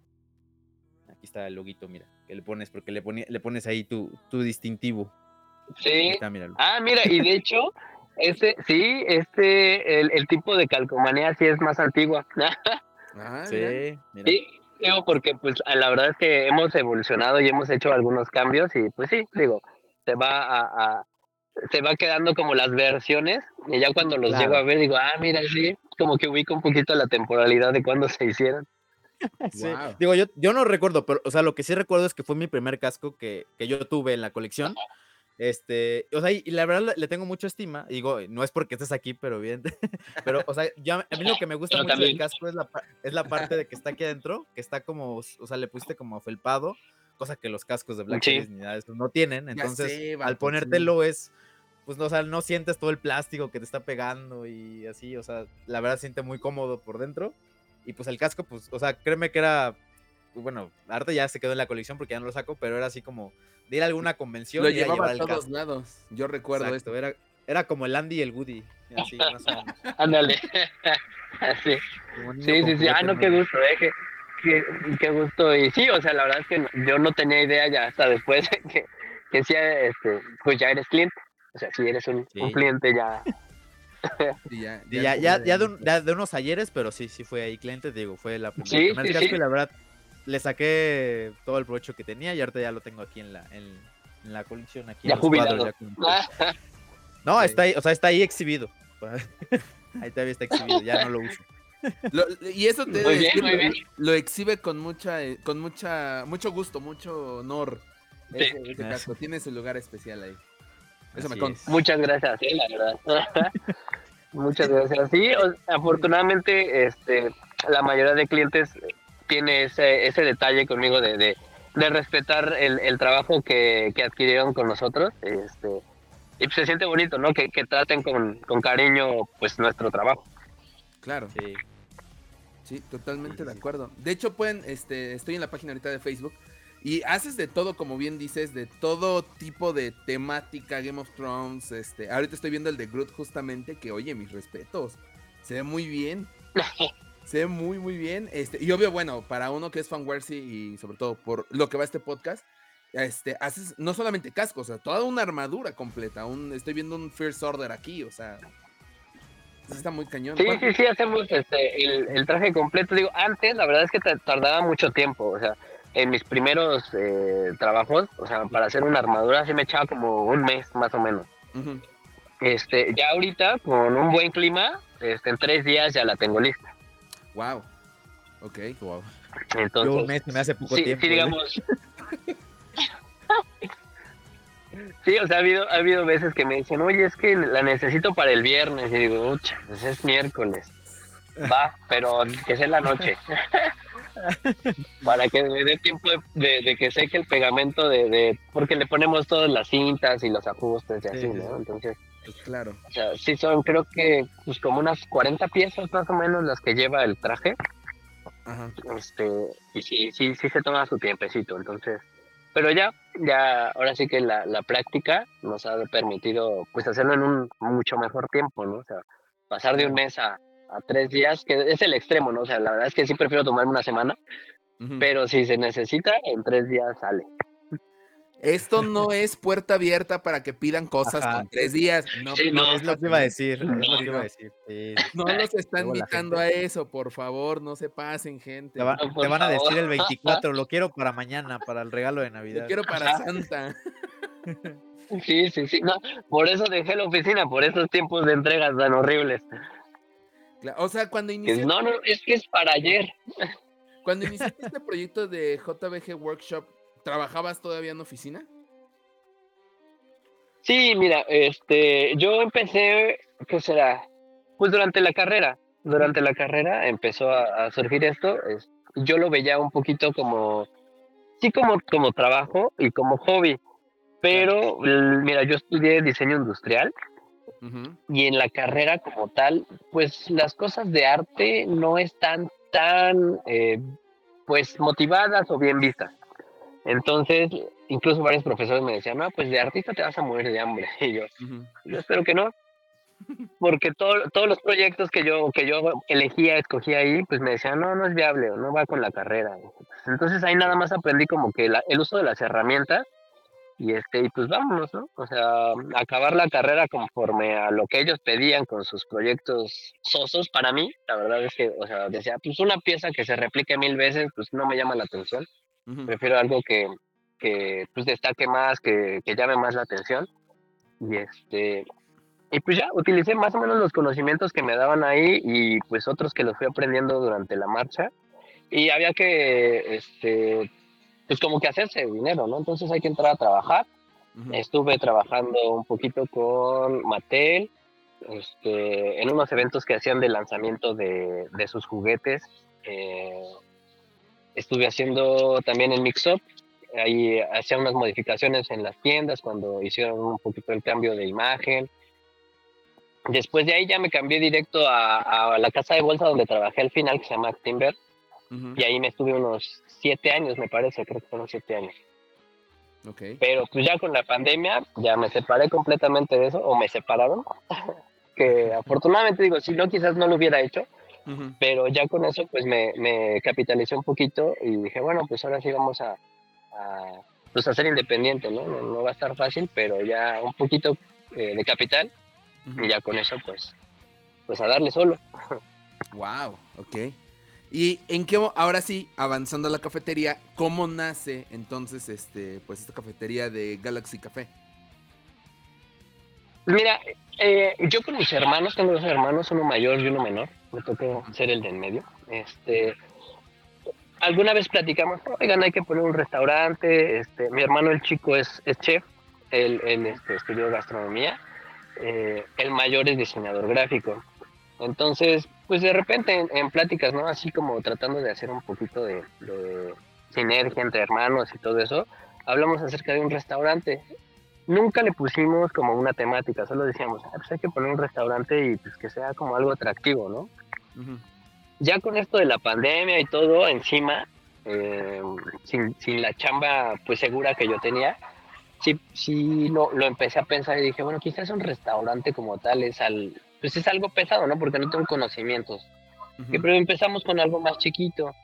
Aquí está el loguito, mira, que le pones porque le, poni- le pones ahí tu, tu distintivo. Ahí Sí. está. Ah, mira, y de hecho, este, sí, este, el, el tipo de calcomanía sí es más antigua. Ah, mira. sí, mira. Sí, digo, porque pues a la verdad es que hemos evolucionado y hemos hecho algunos cambios y pues sí, digo, se va a, a- se va quedando como las versiones y ya cuando los llego a ver digo, ah, mira, sí, como que ubico un poquito la temporalidad de cuando se hicieron. Sí. Digo, yo, yo no recuerdo, pero, o sea, lo que sí recuerdo es que fue mi primer casco que, que yo tuve en la colección. Este, o sea, y la verdad le tengo mucha estima. Digo, no es porque estés aquí, pero bien. pero, o sea, yo, a mí lo que me gusta mucho del casco es la, es la parte de que está aquí adentro, que está como, o sea, le pusiste como felpado, cosa que los cascos de Black Series ni nada de eso no tienen. Entonces, al ponértelo es, pues, no, o sea, no sientes todo el plástico que te está pegando y así, o sea, la verdad siente muy cómodo por dentro. Y pues el casco, pues, o sea, créeme que era, bueno, arte ya se quedó en la colección porque ya no lo saco, pero era así como de ir a alguna convención. Lo y llevaba a todos lados. Yo recuerdo esto. Era, era como el Andy y el Woody. Así, más o menos. Ándale. sí. Sí, sí, sí. Ah, no, qué gusto, eh. Qué, qué, qué, gusto. Y sí, o sea, la verdad es que yo no tenía idea ya hasta después que, que sí, este, pues ya eres cliente. O sea, si eres un, un cliente ya, ya, ya, ya, ya, de, de, unos ayeres, pero sí, sí fue ahí cliente, digo, fue la primera sí, sí, la verdad le saqué todo el provecho que tenía y ahorita ya lo tengo aquí en la, en, en la colección. Aquí ya jubilado. no, está ahí, o sea, está ahí exhibido. ahí todavía está exhibido, ya no lo uso. Lo, y eso te muy bien, muy bien. Lo, exhibe con mucha, eh, con mucha, mucho gusto, mucho honor. Ese, ese casco. Tiene su lugar especial ahí. Eso me consta. Muchas gracias, sí, la verdad. Muchas gracias. Sí, afortunadamente, este, la mayoría de clientes tiene ese, ese detalle conmigo de, de, de respetar el, el trabajo que, que, adquirieron con nosotros. Este, y pues se siente bonito, ¿no? Que, que traten con, con, cariño pues nuestro trabajo. Claro. Sí. Sí, totalmente de acuerdo. De hecho, pueden, este, estoy en la página ahorita de Facebook y haces de todo, como bien dices, de todo tipo de temática, Game of Thrones, este, ahorita estoy viendo el de Groot justamente, que oye, mis respetos, se ve muy bien. se ve muy, muy bien. Este, y obvio, bueno, para uno que es fanworthy y sobre todo por lo que va este podcast, este, haces no solamente cascos, o sea, toda una armadura completa. Un, estoy viendo un First Order aquí, o sea, está muy cañón. Sí, sí, sí, hacemos este, el, el, traje completo. Digo, antes la verdad es que tardaba mucho tiempo, o sea, en mis primeros eh, trabajos, o sea, para hacer una armadura se me echaba como un mes más o menos. Este, ya ahorita con un buen clima, este, en tres días ya la tengo lista. Wow. Ok, wow. Entonces, Yo un mes me hace poco sí, tiempo. Sí, ¿eh? digamos. sí, o sea, ha habido, ha habido veces que me dicen, oye, es que la necesito para el viernes. Y digo, ucha, pues es miércoles. Va, pero que sea en la noche. para que me dé tiempo de, de, que seque el pegamento de, de, porque le ponemos todas las cintas y los ajustes y así, sí, ¿no? Entonces, pues claro. O sea, sí son creo que pues como unas 40 piezas más o menos las que lleva el traje. Ajá. Este, y sí, sí, sí se toma su tiempecito, entonces, pero ya, ya, ahora sí que la, la práctica nos ha permitido pues hacerlo en un mucho mejor tiempo, ¿no? O sea, pasar de un mes a, a tres días, que es el extremo, ¿no? O sea, la verdad es que sí prefiero tomarme una semana, uh -huh. pero si se necesita, en tres días sale. Esto no es puerta abierta para que pidan cosas Ajá. con tres días. No, sí, no, es lo que iba a decir. No, es lo que iba a decir. Sí. no los están invitando a eso, por favor, no se pasen, gente. Te, va, te van a decir el 24, lo quiero para mañana, para el regalo de Navidad. Lo quiero para Santa. Sí, sí, sí. No, por eso dejé la oficina, por esos tiempos de entregas tan horribles. O sea, cuando iniciaste... No, no, es que es para ayer. Cuando iniciaste este proyecto de JBG Workshop, ¿trabajabas todavía en oficina? Sí, mira, este, yo empecé, ¿qué será? Pues durante la carrera. Durante la carrera empezó a, a surgir esto. Es, yo lo veía un poquito como, sí, como, como trabajo y como hobby. Pero, mira, yo estudié diseño industrial Uh -huh. Y en la carrera como tal, pues las cosas de arte no están tan, eh, pues, motivadas o bien vistas. Entonces, incluso varios profesores me decían, no, pues de artista te vas a morir de hambre. Y yo, uh -huh. yo espero que no. Porque todo, todos los proyectos que yo, que yo elegía, escogía ahí, pues me decían, no, no es viable o no va con la carrera. Entonces ahí nada más aprendí como que la, el uso de las herramientas y este y pues vámonos no o sea acabar la carrera conforme a lo que ellos pedían con sus proyectos sosos para mí la verdad es que o sea decía pues una pieza que se replique mil veces pues no me llama la atención uh -huh. prefiero algo que que pues destaque más que, que llame más la atención Y este, y pues ya utilicé más o menos los conocimientos que me daban ahí y pues otros que los fui aprendiendo durante la marcha. Y había que, este, pues como que hacerse dinero, ¿no? Entonces hay que entrar a trabajar. Estuve trabajando un poquito con Mattel, este, en unos eventos que hacían de lanzamiento de, de sus juguetes. Eh, estuve haciendo también el mix-up. Ahí hacía unas modificaciones en las tiendas cuando hicieron un poquito el cambio de imagen. Después de ahí ya me cambié directo a, a la casa de bolsa donde trabajé al final, que se llama Timber. Y ahí me estuve unos siete años, me parece, creo que fueron siete años. Okay. Pero pues ya con la pandemia ya me separé completamente de eso, o me separaron, que afortunadamente digo, si no quizás no lo hubiera hecho, pero ya con eso pues me, me, capitalicé un poquito y dije, bueno, pues ahora sí vamos a, a pues a ser independiente, ¿no? ¿no? va a estar fácil, pero ya un poquito eh, de capital y ya con eso pues, pues a darle solo. Wow, ok. Y en qué, ahora sí, avanzando a la cafetería, ¿cómo nace entonces este, pues esta cafetería de Galaxy Café? Mira, eh, yo con mis hermanos, tengo dos hermanos, uno mayor y uno menor, me tocó ser el del medio. Este, alguna vez platicamos, oigan, hay que poner un restaurante, este, mi hermano el chico es, es chef, él, él este, estudió gastronomía, eh, el mayor es diseñador gráfico. Entonces, pues de repente en, pláticas, ¿no? Así como tratando de hacer un poquito de, sinergia entre hermanos y todo eso, hablamos acerca de un restaurante. Nunca le pusimos como una temática, solo decíamos, ah, pues hay que poner un restaurante y pues que sea como algo atractivo, ¿no? Ya con esto de la pandemia y todo encima, eh, sin, sin, la chamba pues segura que yo tenía, sí, sí lo, lo empecé a pensar y dije, bueno, quizás un restaurante como tal es al, pues es algo pesado, ¿no? Porque no tengo conocimientos. pero empezamos con algo más chiquito.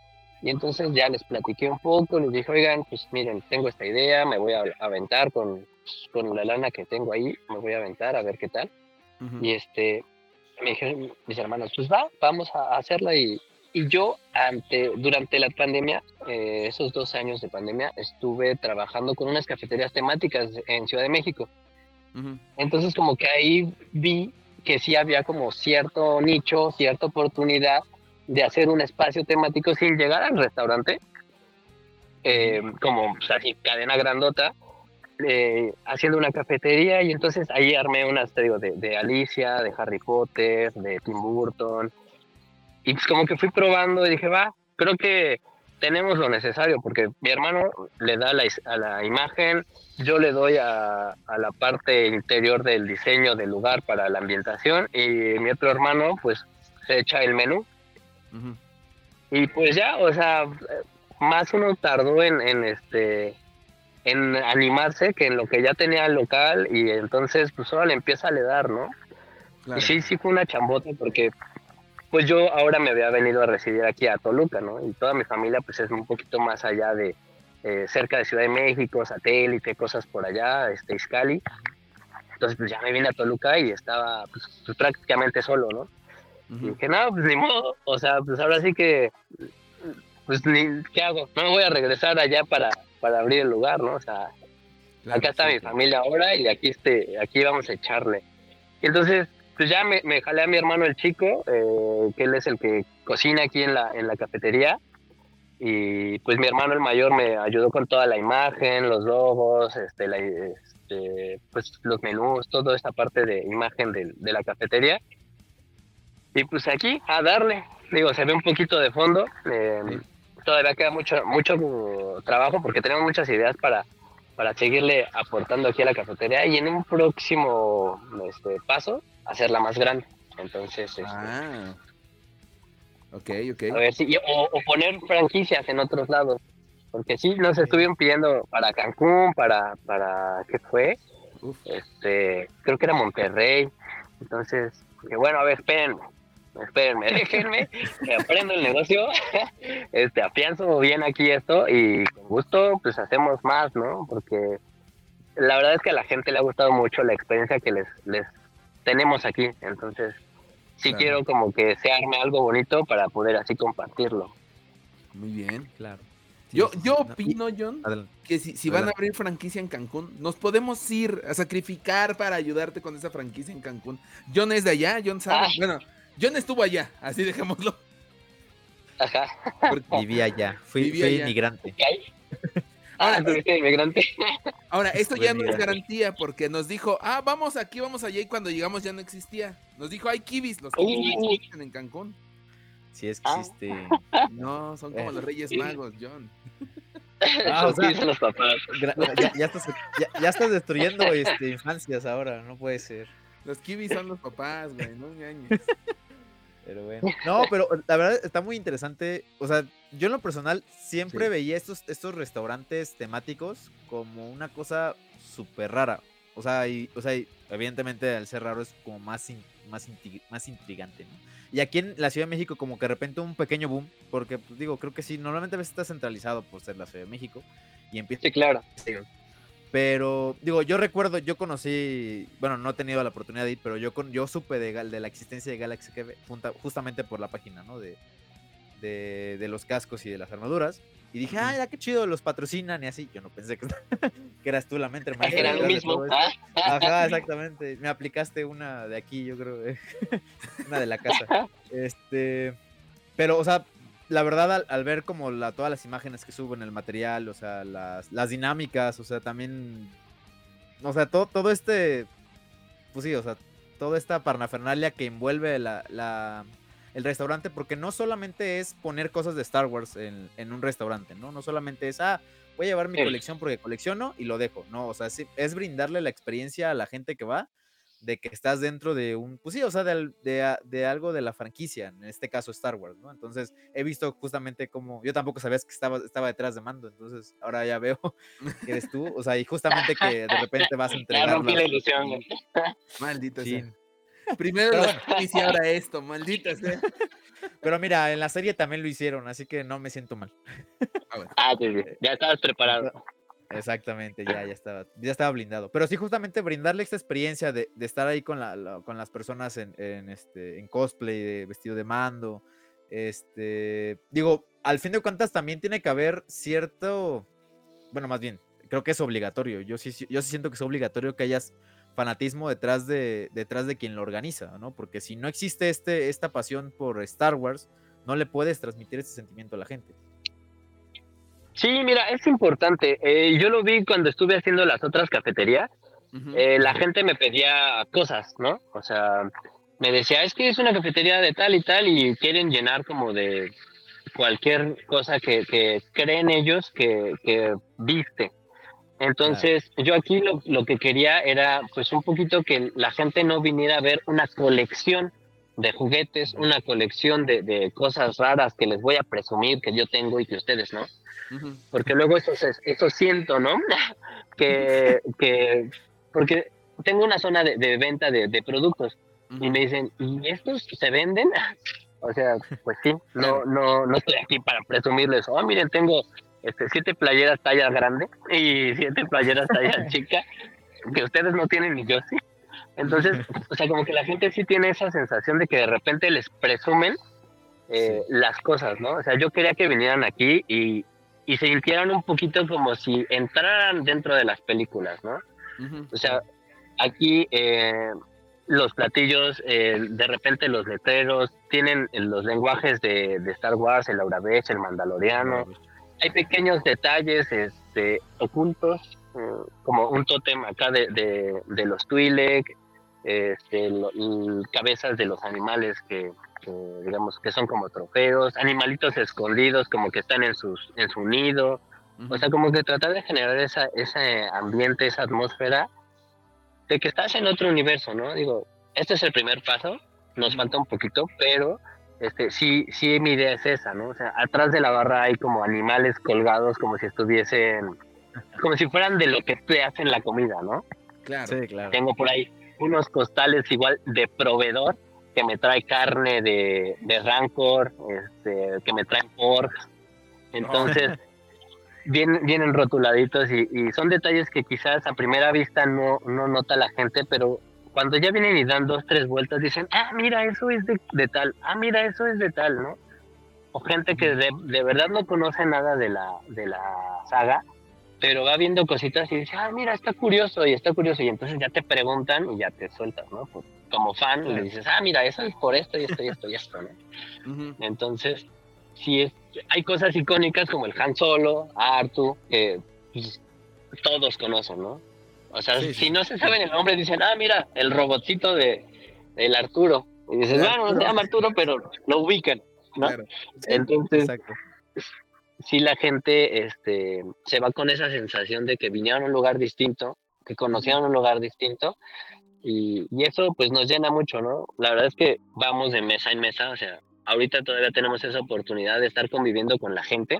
Y entonces ya les platiqué un poco, les dije, oigan, pues miren, tengo esta idea, me voy a aventar con, con la lana que tengo ahí, me voy a aventar a ver qué tal. Y este, me dijeron mis hermanos, pues va, vamos a hacerla. Y, y yo, ante, durante la pandemia, eh, esos dos años de pandemia, estuve trabajando con unas cafeterías temáticas en Ciudad de México. Entonces como que ahí vi que sí había como cierto nicho, cierta oportunidad de hacer un espacio temático sin llegar al restaurante, eh, como o sea, así, cadena grandota, eh, haciendo una cafetería y entonces ahí armé unas, te de, Alicia, de Harry Potter, de Tim Burton, y pues como que fui probando y dije, va, creo que tenemos lo necesario, porque mi hermano le da la, a la imagen, yo le doy a, a, la parte interior del diseño del lugar para la ambientación y mi otro hermano pues se echa el menú. Y pues ya, o sea, más uno tardó en, en, este en animarse que en lo que ya tenía el local y entonces pues solo le empieza a le dar, ¿no? Y sí, sí fue una chambota porque pues yo ahora me había venido a residir aquí a Toluca, ¿no? Y toda mi familia pues es un poquito más allá de eh, cerca de Ciudad de México, satélite, cosas por allá, este Iscali. Entonces pues ya me vine a Toluca y estaba pues prácticamente solo, ¿no? Y dije, no, pues ni modo, o sea, pues ahora sí que, pues ni, ¿qué hago? No me voy a regresar allá para, para abrir el lugar, ¿no? O sea, acá está mi familia ahora y aquí, este, aquí vamos a echarle. Y entonces pues ya me, me, jalé a mi hermano el chico, eh, que él es el que cocina aquí en la, en la cafetería. Y pues mi hermano el mayor me ayudó con toda la imagen, los logos, este, la, este, pues los menús, toda esta parte de imagen de, de, la cafetería. Y pues aquí, a darle. Digo, se ve un poquito de fondo. Eh, todavía queda mucho, mucho trabajo porque tenemos muchas ideas para, para seguirle aportando aquí a la cafetería. Y en un próximo este, paso, hacerla más grande. Entonces, este, ah. Ok, ok. A ver si, o, poner franquicias en otros lados. Porque sí, nos estuvieron pidiendo para Cancún, para, para ¿qué fue? Este, creo que era Monterrey. Entonces, que bueno, a ver, espérenme, espérenme, déjenme, que aprendo el negocio, este, afianzo bien aquí esto y con gusto, pues hacemos más, ¿no? Porque la verdad es que a la gente le ha gustado mucho la experiencia que les, les tenemos aquí. Entonces, sí quiero como que se arme algo bonito para poder así compartirlo. Muy bien, claro. Yo, sí, yo opino, John, adelante. que si, si van a abrir franquicia en Cancún, nos podemos ir a sacrificar para ayudarte con esa franquicia en Cancún. John es de allá, John sabe. Ah. Bueno, John estuvo allá, así dejémoslo. Ajá. Porque- Vivía allá, fui, Vivía fui allá. inmigrante. Ah, tuviste inmigrante. Ahora, esto ya no es garantía porque nos dijo, ah, vamos aquí, vamos allá, y cuando llegamos ya no existía. Nos dijo, hay kibis, los kibis no Uh. existen en Cancún. Si es que Ah. existe. No, son como Eh, los Reyes sí. Magos, John. Ah, o Eso sea- dicen los papás. Gra- Ya, ya estás, ya, ya estás destruyendo este, infancias ahora, no puede ser. Los kibis son los papás, güey, no engañes. Pero bueno. No, pero la verdad está muy interesante. O sea, yo en lo personal siempre Sí. veía estos, estos restaurantes temáticos como una cosa súper rara. O sea, y, o sea, y evidentemente al ser raro es como más, in- más, inti- más intrigante, ¿no? Y aquí en la Ciudad de México como que de repente un pequeño boom, porque pues, digo, creo que sí, normalmente a veces está centralizado por ser la Ciudad de México y empieza Sí, claro. Pero, digo, yo recuerdo, yo conocí, bueno, no he tenido la oportunidad de ir, pero yo con, yo supe de, la existencia de Galaxy junta- justamente por la página, ¿no? De, de, de los cascos y de las armaduras. Y dije, ah, ya qué chido, los patrocinan y así. Yo no pensé que, que eras tú la mente maestra Era lo mismo. Ah, Ajá, exactamente. Me aplicaste una de aquí, yo creo. una de la casa. Este. Pero, o sea, la verdad, al, al ver como la, todas las imágenes que suben, el material, o sea, las, las dinámicas, o sea, también. O sea, todo, todo este. Pues sí, o sea, toda esta parnafernalia que envuelve la, la- el restaurante, porque no solamente es poner cosas de Star Wars en, en un restaurante, ¿no? No solamente es, ah, voy a llevar mi Sí. colección porque colecciono y lo dejo. No, o sea, sí, es brindarle la experiencia a la gente que va de que estás dentro de un, pues sí, o sea, de, de algo de la franquicia, en este caso Star Wars, ¿no? Entonces he visto justamente como, yo tampoco sabías que estaba, estaba detrás de mando, entonces ahora ya veo que eres tú, o sea, y justamente que de repente vas a Ya entregar. rompí la ilusión. Maldito Sí. sea. Primero Pero kibis y ahora esto, maldita sea. Pero mira, en la serie también lo hicieron, así que no me siento mal. Ah, sí, sí. Ya estabas preparado. Exactamente, ya, ya estaba, ya estaba blindado. Pero sí, justamente brindarle esta experiencia de, de estar ahí con, la, la- con las personas en, en, este, en cosplay, de vestido de mando. Este, digo, al fin de cuentas también tiene que haber cierto, bueno, más bien, creo que es obligatorio. Yo sí, yo sí siento que es obligatorio que hayas fanatismo detrás de, detrás de quien lo organiza, ¿no? Porque si no existe este, esta pasión por Star Wars, no le puedes transmitir ese sentimiento a la gente. Sí, mira, es importante. Eh, yo lo vi cuando estuve haciendo las otras cafeterías. Eh, la gente me pedía cosas, ¿no? O sea, me decía, es que es una cafetería de tal y tal y quieren llenar como de cualquier cosa que, que creen ellos que, que viste. Entonces, yo aquí lo, lo que quería era pues un poquito que la gente no viniera a ver una colección de juguetes, una colección de, de cosas raras que les voy a presumir que yo tengo y que ustedes no porque luego eso, eso siento, ¿no? que, que, porque tengo una zona de, de venta de, de productos y me dicen, ¿y estos se venden? o sea, pues sí, no, no, no estoy aquí para presumirles, oh, miren, tengo este, siete playeras talla grande y siete playeras talla chica, que ustedes no tienen ni yo sí. Entonces, o sea, como que la gente sí tiene esa sensación de que de repente les presumen eh, las cosas, ¿no? O sea, yo quería que vinieran aquí y, y se sintieran un poquito como si entraran dentro de las películas, ¿no? O sea, aquí eh, los platillos, eh, de repente los letreros, tienen los lenguajes de, de Star Wars, el Aurabech, el Mandaloriano. Hay pequeños detalles este, ocultos, eh, como un tótem acá de, de, de los Twi'lek, este, lo- cabezas de los animales que, que, digamos, que son como trofeos, animalitos escondidos como que están en, sus, en su nido. O sea, como que tratar de generar esa, ese ambiente, esa atmósfera de que estás en otro universo, ¿no? Digo, este es el primer paso, nos falta un poquito, pero este, sí, sí mi idea es esa, ¿no? O sea, atrás de la barra hay como animales colgados como si estuviesen, como si fueran de lo que te hacen la comida, ¿no? Claro. Sí, claro. Tengo por ahí unos costales igual de proveedor que me trae carne de, de Rancor, este, que me traen pork. Entonces, vienen, vienen rotuladitos y, y son detalles que quizás a primera vista no, no nota la gente, pero cuando ya vienen y dan dos, tres vueltas, dicen, ah, mira, eso es de, de tal, ah, mira, eso es de tal, ¿no? o gente que de, de verdad no conoce nada de la, de la saga, pero va viendo cositas y dice, ah, mira, está curioso y está curioso. Y entonces ya te preguntan y ya te sueltas, ¿no? Pues, como fan le dices, ah, mira, eso es por esto y esto y esto y esto, ¿no? Entonces, sí, es, hay cosas icónicas como el Han Solo, Artu, que pues, todos conocen, ¿no? O sea, Sí, si no se saben el nombre, dicen, ah, mira, el robotcito de, del Arturo. Y dices, bueno, no se Arturo. llama Arturo, pero lo ubican, ¿no? Claro. Entonces, Exacto. Sí la gente este, se va con esa sensación de que vinieron a un lugar distinto, que conocieron un lugar distinto, y, y eso pues nos llena mucho, ¿no? La verdad es que vamos de mesa en mesa, o sea, ahorita todavía tenemos esa oportunidad de estar conviviendo con la gente,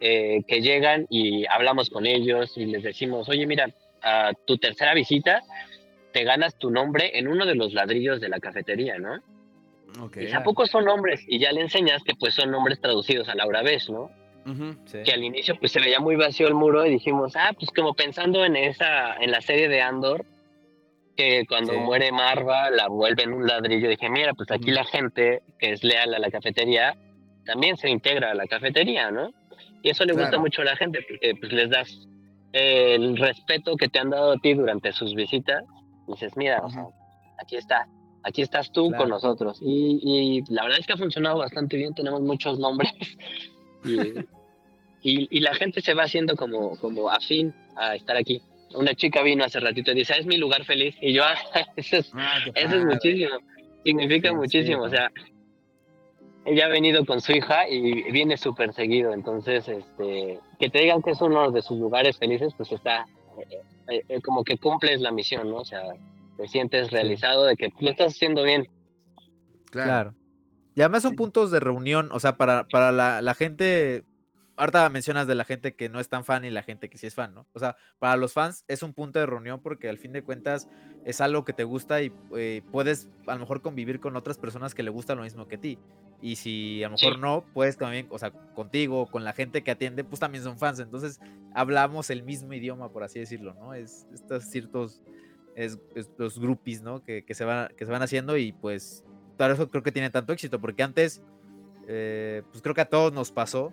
eh, que llegan y hablamos con ellos y les decimos, oye, mira, a tu tercera visita te ganas tu nombre en uno de los ladrillos de la cafetería, ¿no? Ok. Y ¿a poco son nombres? Y ya le enseñas que pues son nombres traducidos a Laura Vez, ¿no? Ujú. Sí. que al inicio pues se veía muy vacío el muro y dijimos, ah, pues como pensando en esa, en la serie de Andor, que cuando Sí. muere Marva la vuelven un ladrillo, dije, mira, pues aquí Ujú. la gente que es leal a la cafetería también se integra a la cafetería, ¿no? Y eso le gusta Claro. mucho a la gente, porque pues les das el respeto que te han dado a ti durante sus visitas. Y dices, mira, o sea, aquí está, aquí estás tú Claro. con nosotros. Y, y la verdad es que ha funcionado bastante bien, tenemos muchos nombres. Y, y, y la gente se va haciendo como, como afín a estar aquí. Una chica vino hace ratito y dice, "Ah, es mi lugar feliz. Y yo, "Ah, eso es, Ah, eso es muchísimo, significa Sí, sí, muchísimo. o sea, ella ha venido con su hija y viene súper seguido. Entonces, este, que te digan que es uno de sus lugares felices, pues está eh, eh, eh, como que cumples la misión, ¿no? O sea, te sientes realizado de que lo estás haciendo bien. Claro. Y además son puntos de reunión, o sea, para, para la, la gente, ahorita mencionas de la gente que no es tan fan y la gente que sí es fan, ¿no? O sea, para los fans es un punto de reunión porque al fin de cuentas es algo que te gusta y eh, puedes a lo mejor convivir con otras personas que le gusta lo mismo que ti. Y si a lo mejor Sí. no, puedes también, o sea, contigo, con la gente que atiende, pues también son fans. Entonces hablamos el mismo idioma, por así decirlo, ¿no? Es estos ciertos, es, es los groupies, ¿no? Que, que se van, que se van haciendo y pues por eso creo que tiene tanto éxito, porque antes, eh, pues creo que a todos nos pasó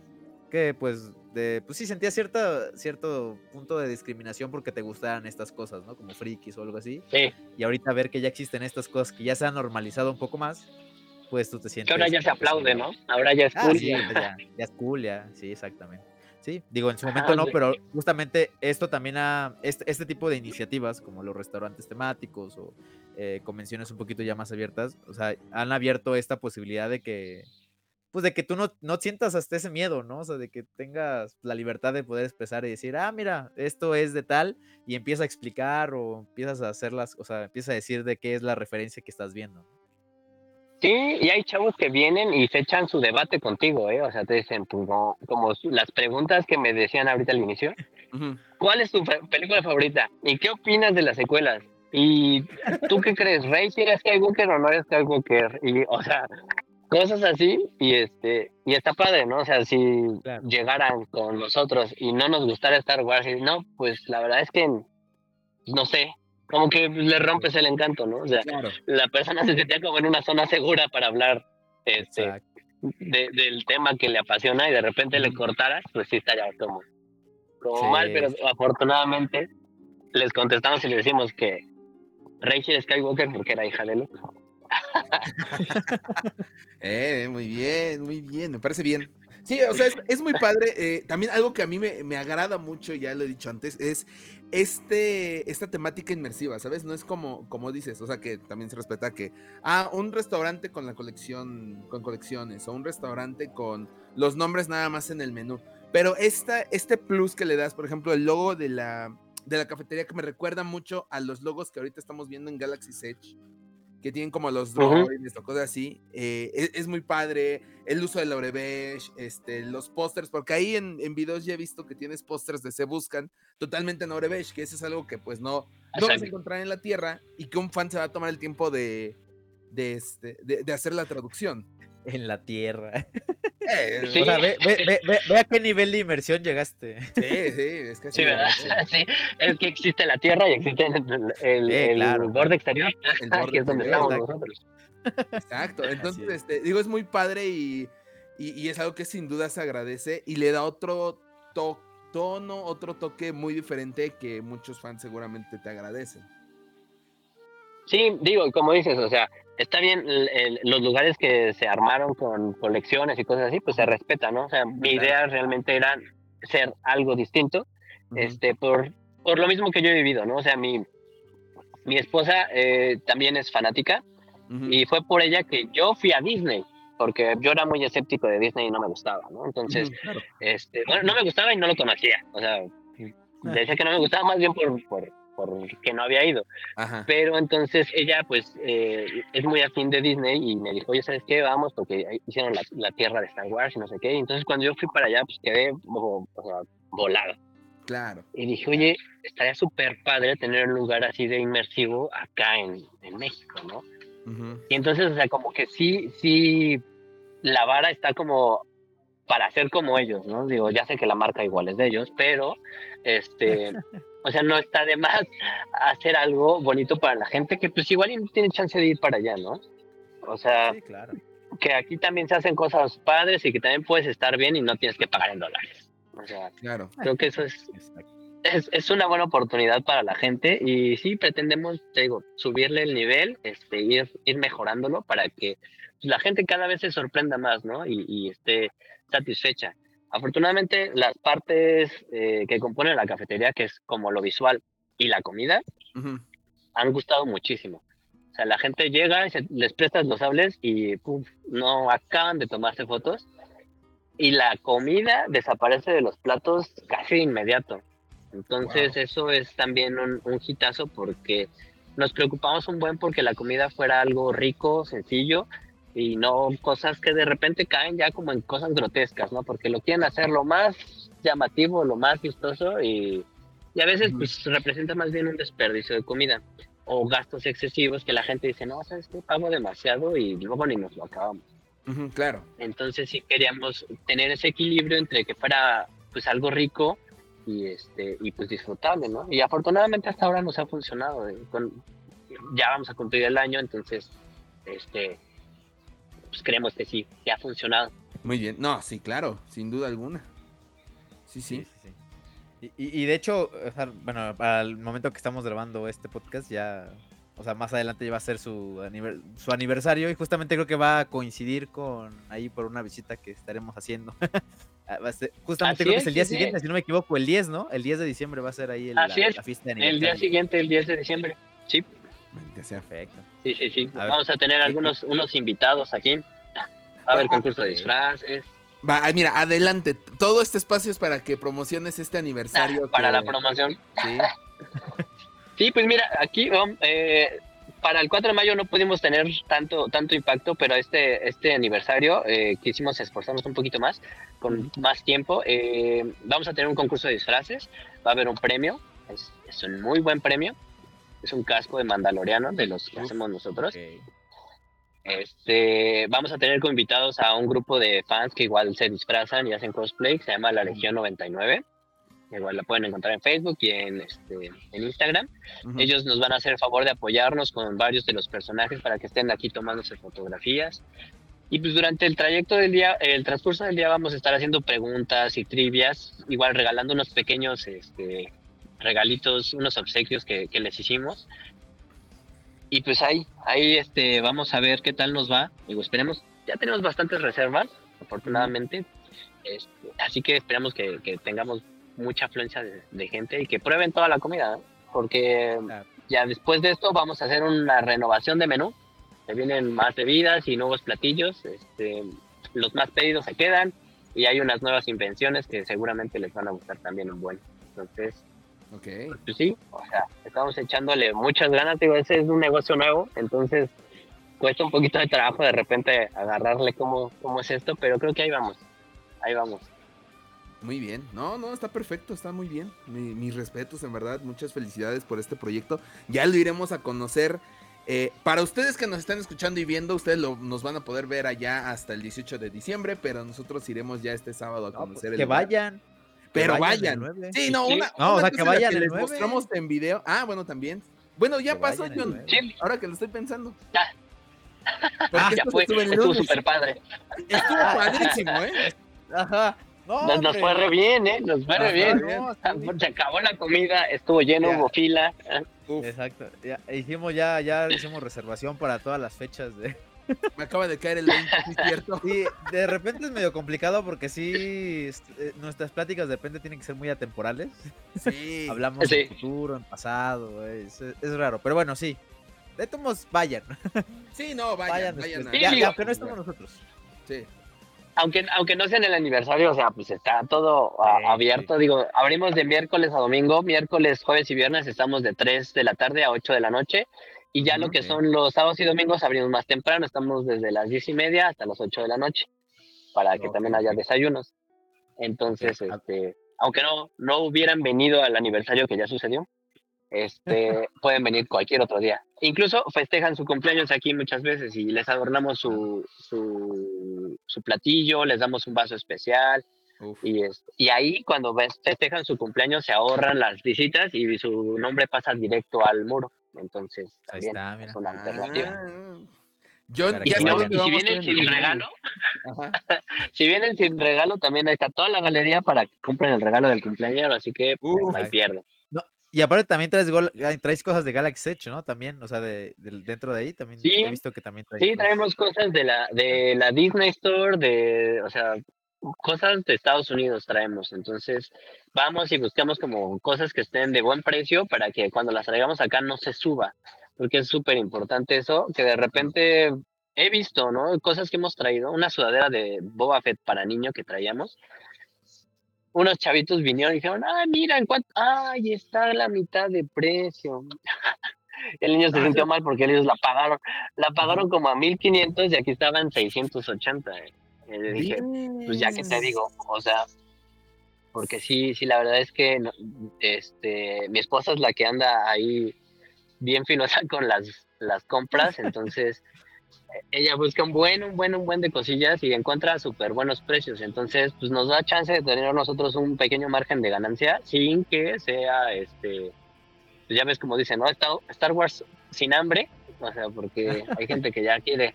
que pues, de, pues sí sentía cierta, cierto punto de discriminación porque te gustaran estas cosas, ¿no? Como frikis o algo así. Sí, Y ahorita ver que ya existen estas cosas que ya se han normalizado un poco más, pues tú te sientes... que ahora ya se pues, aplaude, ¿no? Ahora ya es Ah, cool. sí, ya, ya es cool, ya, sí, exactamente. Sí, digo, en su momento no, sí. pero justamente esto también ha, este, este tipo de iniciativas, como los restaurantes temáticos o eh, convenciones un poquito ya más abiertas, o sea, han abierto esta posibilidad de que, pues de que tú no, no sientas hasta ese miedo, ¿no? O sea, de que tengas la libertad de poder expresar y decir, ah, mira, esto es de tal, y empieza a explicar o empiezas a hacerlas, o sea, empieza a decir de qué es la referencia que estás viendo. Sí, y hay chavos que vienen y se echan su debate contigo, ¿eh? O sea, te dicen, pues, no, como las preguntas que me decían ahorita al inicio. ¿Cuál es tu película favorita? ¿Y qué opinas de las secuelas? ¿Y tú qué crees? ¿Rey es Skywalker o no es Skywalker? Y, o sea, cosas así. Y este y está padre, ¿no? O sea, si Claro. llegaran con nosotros y no nos gustara Star Wars, y no, pues la verdad es que, no sé, como que le rompes el encanto, ¿no? O sea, Claro. la persona se sentía como en una zona segura para hablar este, de- del tema que le apasiona y de repente le cortaras, pues sí estaría como, como Sí, mal, pero afortunadamente les contestamos y le decimos que Rachel Skywalker porque era hija de Luke. Eh, muy bien, muy bien, me parece bien. Sí, o sea, es, muy padre. eh, también algo que a mí me, me agrada mucho, ya lo he dicho antes, es este, esta temática inmersiva, ¿sabes? No es como, como dices, o sea, que también se respeta que, ah, un restaurante con la colección, con colecciones, o un restaurante con los nombres nada más en el menú. Pero esta, este plus que le das, por ejemplo, el logo de la, de la cafetería que me recuerda mucho a los logos que ahorita estamos viendo en Galaxy Edge, que tienen como los Ujú. droids o cosas así. eh, es, es muy padre. El uso de Laurebesh, este, los pósters, porque ahí en, en videos ya he visto que tienes pósters de Se Buscan totalmente en Laurebesh, que eso es algo que pues no, no vas a encontrar en la Tierra y que un fan se va a tomar el tiempo de, de, este, de, de hacer la traducción. En la tierra. Eh, Sí. O sea, ve, ve, ve, ve- ve a qué nivel de inmersión llegaste. sí, sí, es que Sí, ¿verdad? Sí, es que existe la Tierra y existe el, el- Sí, el claro. borde exterior, El que borde es donde exterior, estamos exacto. nosotros. Exacto, entonces, es. este, digo, es muy padre y, Y, y es algo que sin duda se agradece y le da otro to- tono, otro toque muy diferente que muchos fans seguramente te agradecen. Sí, digo, como dices, o sea, está bien el- el- los lugares que se armaron con colecciones y cosas así, pues se respeta, ¿no? O sea, mi idea realmente era ser algo distinto, este, por, por lo mismo que yo he vivido, ¿no? O sea, mi, mi esposa eh, también es fanática y fue por ella que yo fui a Disney, porque yo era muy escéptico de Disney y no me gustaba, ¿no? Entonces, claro. este, bueno, no me gustaba y no lo conocía, o sea, decía que no me gustaba más bien por, por, por que no había ido. Ajá. Pero entonces ella, pues, eh, es muy afín de Disney y me dijo, oye, ¿sabes qué? Vamos, porque hicieron la, la tierra de Star Wars y no sé qué. Y entonces cuando yo fui para allá, pues quedé o- sea, volado. Claro. Y dije, oye, estaría súper padre tener un lugar así de inmersivo acá en, en México, ¿no? Y entonces, o sea, como que sí, sí, la vara está como para ser como ellos, ¿no? Digo, ya sé que la marca igual es de ellos, pero, este, o sea, no está de más hacer algo bonito para la gente que pues igual no tiene chance de ir para allá, ¿no? O sea, Sí, claro. que aquí también se hacen cosas padres y que también puedes estar bien y no tienes que pagar en dólares. O sea, Claro. creo que eso es, es, es una buena oportunidad para la gente y sí pretendemos, te digo, subirle el nivel, este, ir, ir mejorándolo para que la gente cada vez se sorprenda más, ¿no? Y, y esté satisfecha. Afortunadamente, las partes eh, que componen la cafetería, que es como lo visual y la comida, Ujú. han gustado muchísimo. O sea, la gente llega se- les prestas los sables y pum, no acaban de tomarse fotos y la comida desaparece de los platos casi de inmediato. Entonces Wow. eso es también un, un hitazo porque nos preocupamos un buen porque la comida fuera algo rico, sencillo y no cosas que de repente caen ya como en cosas grotescas, ¿no? Porque lo quieren hacer lo más llamativo, lo más vistoso y, y a veces pues representa más bien un desperdicio de comida o gastos excesivos que la gente dice, no, ¿sabes qué? Pago demasiado y luego ni nos lo acabamos. Claro. Entonces sí queríamos tener ese equilibrio entre que fuera pues algo rico y este y pues disfrutable, ¿no? Y afortunadamente hasta ahora nos ha funcionado. eh, con- ya vamos a cumplir el año, entonces este pues creemos que sí, que ha funcionado. Muy bien. No, sí, claro. Sin duda alguna. Sí, sí. Sí, sí, sí. Y, y- y de hecho, o sea, bueno, para el momento que estamos grabando este podcast, ya, o sea, más adelante ya va a ser su, aniver- su aniversario y justamente creo que va a coincidir con ahí por una visita que estaremos haciendo. Ah, justamente Así creo que es, es el día sí, sí. siguiente, si no me equivoco, el 10, ¿no? El 10 de diciembre va a ser ahí el- la, la fiesta de El día aniversario. siguiente, el 10 de diciembre. Sí, Maldita sea. Perfecto. sí, sí, sí. A ver. Vamos a tener algunos unos invitados aquí. Va a haber Ah, concurso de disfraces. Va, mira, adelante. Todo este espacio es para que promociones este aniversario. Ah, para que- la promoción. Sí. Sí, pues mira, aquí um, eh, para el 4 de mayo no pudimos tener tanto tanto impacto, pero este este aniversario eh, quisimos esforzarnos un poquito más, con más tiempo. Eh, vamos a tener un concurso de disfraces, va a haber un premio, es, es un muy buen premio, es un casco de mandaloriano de los que hacemos nosotros. Ok. Este, vamos a tener como invitados a un grupo de fans que igual se disfrazan y hacen cosplay, que se llama La Legión 99. Igual la pueden encontrar en Facebook y en, este, en Instagram. Ujú. Ellos nos van a hacer el favor de apoyarnos con varios de los personajes para que estén aquí tomándose fotografías. Y pues durante el trayecto del día, el transcurso del día vamos a estar haciendo preguntas y trivias, igual regalando unos pequeños este, regalitos, unos obsequios que, que les hicimos. Y pues ahí, ahí este, vamos a ver qué tal nos va. Digo, esperemos, ya tenemos bastantes reservas, afortunadamente. Este, así que esperamos que, que tengamos mucha afluencia de, de gente y que prueben toda la comida, ¿no? porque Claro. ya después de esto vamos a hacer una renovación de menú. Se vienen más bebidas y nuevos platillos. Este, los más pedidos se quedan y hay unas nuevas invenciones que seguramente les van a gustar también un buen. Entonces, Ok. pues sí, o sea, estamos echándole muchas ganas. Digo, ese es un negocio nuevo, entonces cuesta un poquito de trabajo de repente agarrarle cómo, cómo es esto, pero creo que ahí vamos. Ahí vamos. Muy bien. No, no, está perfecto, está muy bien. Mi- mis respetos, en verdad. Muchas felicidades por este proyecto. Ya lo iremos a conocer. Eh, para ustedes que nos están escuchando y viendo, ustedes lo- nos van a poder ver allá hasta el 18 de diciembre, pero nosotros iremos ya este sábado a No, pues, conocer el que lugar. vayan. Pero que vayan. Sí, no, una, No, o sea, que vayan que les mostramos en video. Ah, bueno, también. Bueno, ya Que pasó, John. Ahora que lo estoy pensando. Ya esto se fue, estuvo súper padre. Estuvo padrísimo, ¿eh? Ajá. No, Nos, fue re bien, ¿eh? Nos fue re bien. no, sí. Se acabó la comida, estuvo lleno, Ya. hubo fila. Uf, Exacto. Ya, hicimos ya, ya hicimos reservación para todas las fechas de. Me acaba de caer el 20, ¿sí es cierto? Sí, de repente es medio complicado porque sí, est- eh, nuestras pláticas de repente tienen que ser muy atemporales. Sí. Hablamos Sí. en futuro, en pasado, es, es raro. Pero bueno, sí. De todos vayan. Sí, no, vayan, Vayan, vayan. Ya, Sí, ya, aunque no estamos nosotros. Sí. Aunque, aunque no sea en el aniversario, o sea, pues está todo a- Sí, abierto. Digo, abrimos de miércoles a domingo, miércoles, jueves y viernes estamos de 3 de la tarde a 8 de la noche. Y ya lo que son los sábados y domingos abrimos más temprano, estamos desde las 10 y media hasta las 8 de la noche, para que Ok, también haya desayunos. Entonces, este, aunque no, no hubieran venido al aniversario que ya sucedió, este, pueden venir cualquier otro día. Incluso festejan su cumpleaños aquí muchas veces y les adornamos su, su, su platillo, les damos un vaso especial Uf. y, es, y ahí cuando festejan su cumpleaños se ahorran las visitas y su nombre pasa directo al muro. Entonces, Ahí también está, mira. es una alternativa. Ah. Yo Para Y ya que si, no- y vienen sin regalo, si vienen sin regalo, también ahí está toda la galería para que compren el regalo del cumpleaños, así que pues, no hay pierde. Y aparte también traes, gol- ah, traes cosas de Galaxy Edge, ¿no? También, o sea, de, dentro de ahí también Sí. he visto que también traes. Sí, cosas. traemos cosas de la, de la Disney Store, de, o sea, cosas de Estados Unidos traemos. Entonces, vamos y buscamos como cosas que estén de buen precio para que cuando las traigamos acá no se suba. Porque es súper importante eso, que de repente he visto, ¿no? Cosas que hemos traído, una sudadera de Boba Fett para niño que traíamos. Unos chavitos vinieron y dijeron, ah, mira, en cuánto, ay, está a la mitad de precio. El niño se sintió mal porque ellos la pagaron. La pagaron como a 1500 y aquí estaban 680. eh. Y le dije, pues ya que te digo, o sea, porque sí, sí, la verdad es que este, mi esposa es la que anda ahí bien finosa con las, las compras, entonces eh, ella busca un buen, un buen, un buen de cosillas y encuentra súper buenos precios, entonces pues nos da chance de tener nosotros un pequeño margen de ganancia sin que sea, este, pues ya ves como dicen, ¿no? Star Wars sin hambre, o sea, porque hay gente que ya quiere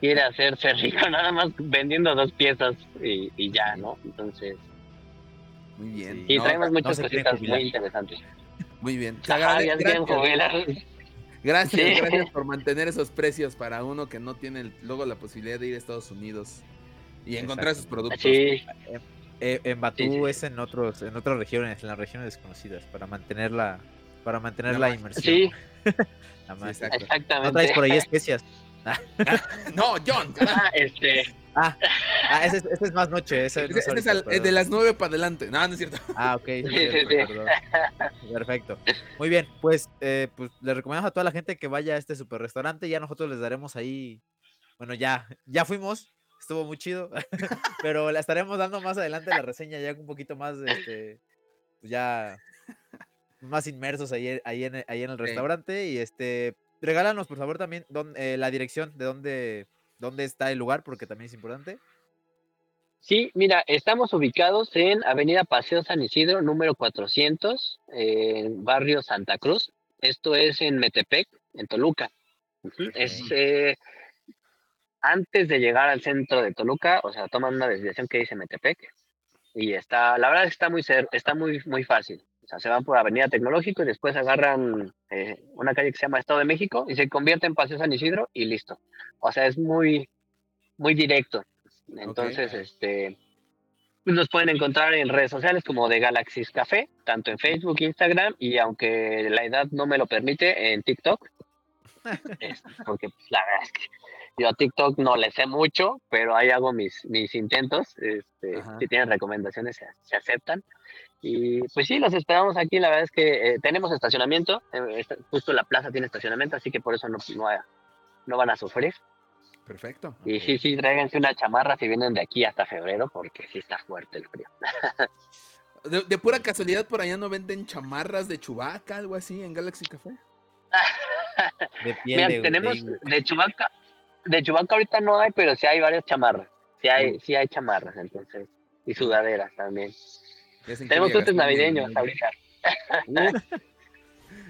quiere hacerse rico nada más vendiendo dos piezas y, y ya, ¿no? Entonces, Muy bien. No, traemos no muchas quieren cositas muy interesantes. Muy bien. Te Ajá, ya gracias, gracias, Sí. gracias por mantener esos precios para uno que no tiene el- luego la posibilidad de ir a Estados Unidos y encontrar sus productos. Sí, Eh, en Batú Sí, sí, sí. es en otros, en otras regiones, en las regiones desconocidas, para mantener la, para mantener La inmersión. sí, La magia. exacto. No exactamente. traes por ahí especias. No, John. Ah, este, Ah, ah ese, es- ese es más noche. Ese, no Ese- ese es ahorita, al- es de las nueve para adelante. No, no es cierto. Ah, ok. sí, Sí, cierto, sí, sí. Perfecto. Muy bien, pues, eh, pues le recomendamos a toda la gente que vaya a este super restaurante. Ya nosotros les daremos ahí. Bueno, ya, ya fuimos. Estuvo muy chido. pero la estaremos dando más adelante la reseña, ya un poquito más, este, pues ya más inmersos ahí, ahí, en, ahí en el Sí. restaurante. Y este, regálanos por favor también dón- eh, la dirección de dónde, dónde está el lugar, porque también es importante. sí, mira, estamos ubicados en Avenida Paseo San Isidro, número 400, en barrio Santa Cruz. Esto es en Metepec, en Toluca. Ujú, Es eh, antes de llegar al centro de Toluca, o sea, toman una desviación que dice Metepec y está, la verdad es que está muy está muy muy fácil. O sea, se van por Avenida Tecnológico y después agarran eh, una calle que se llama Estado de México y se convierte en Paseo San Isidro y listo. O sea, es muy muy directo. Entonces, este nos pueden encontrar en redes sociales como de Galaxis Café, tanto en Facebook, Instagram y aunque la edad no me lo permite, en TikTok. Es- porque pues, la verdad es que yo a TikTok no le sé mucho, pero ahí hago mis, mis intentos. Este, si tienen recomendaciones, se, se aceptan. Y pues sí, los esperamos aquí. La verdad es que eh, tenemos estacionamiento. eh, justo la plaza tiene estacionamiento, así que por eso no, no, no van a sufrir. Perfecto. Y sí, sí, tráiganse una chamarra si vienen de aquí hasta febrero, porque sí está fuerte el frío. De, de pura casualidad, por allá no venden chamarras de Chubaca, algo así, en Galaxy Café. De piel Mira, de- tenemos de Chubaca, de Chubaca ahorita no hay, pero sí hay varias chamarras. Sí hay, sí hay chamarras, entonces. Y sudaderas también. Tenemos y- navideños ahorita.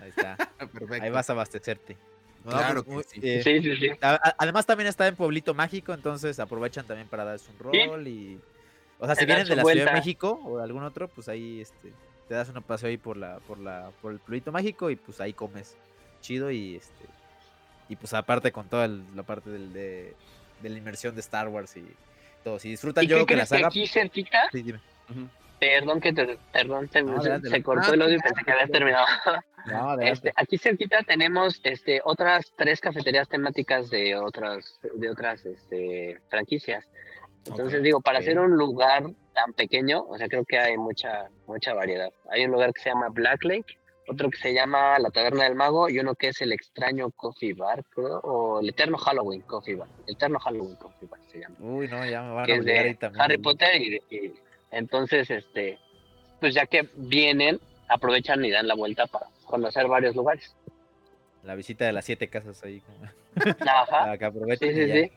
Ahí está. perfecto. Ahí vas a abastecerte. No, Claro pues, que sí. eh, Sí, sí, sí. además también está en Pueblito Mágico, entonces aprovechan también para darse un rol y... O sea, si vienen de la Ciudad de. México o de algún otro, pues ahí este, te das un paseo ahí por la, por la, por el Pueblito Mágico y pues ahí comes chido y este y pues aparte con toda el- la parte del, de, de la inmersión de Star Wars y todo. Si disfrutan ¿Y yo que la saga. aquí cerquita? Sí, dime. Ujú. Perdón que te, perdón, se, No, se- se cortó el audio y pensé que habías terminado. No. Este, aquí cerquita tenemos este, otras tres cafeterías temáticas de otras, de otras este, franquicias. Entonces Ok. digo, para Ok. ser un lugar tan pequeño, o sea, creo que hay mucha, mucha variedad. Hay un lugar que se llama Black Lake, otro que se llama La Taberna del Mago y uno que es el extraño Coffee Bar, creo, o el Eterno Halloween Coffee Bar. El Eterno Halloween Coffee Bar se llama. Uy, no, ya me van que a es obligar ahí de también. Harry. Potter y, de- y entonces, este, pues ya que vienen, aprovechan y dan la vuelta para conocer varios lugares. La visita de las siete casas ahí. como- Ajá. Para que aprovechen. Sí, y sí, sí.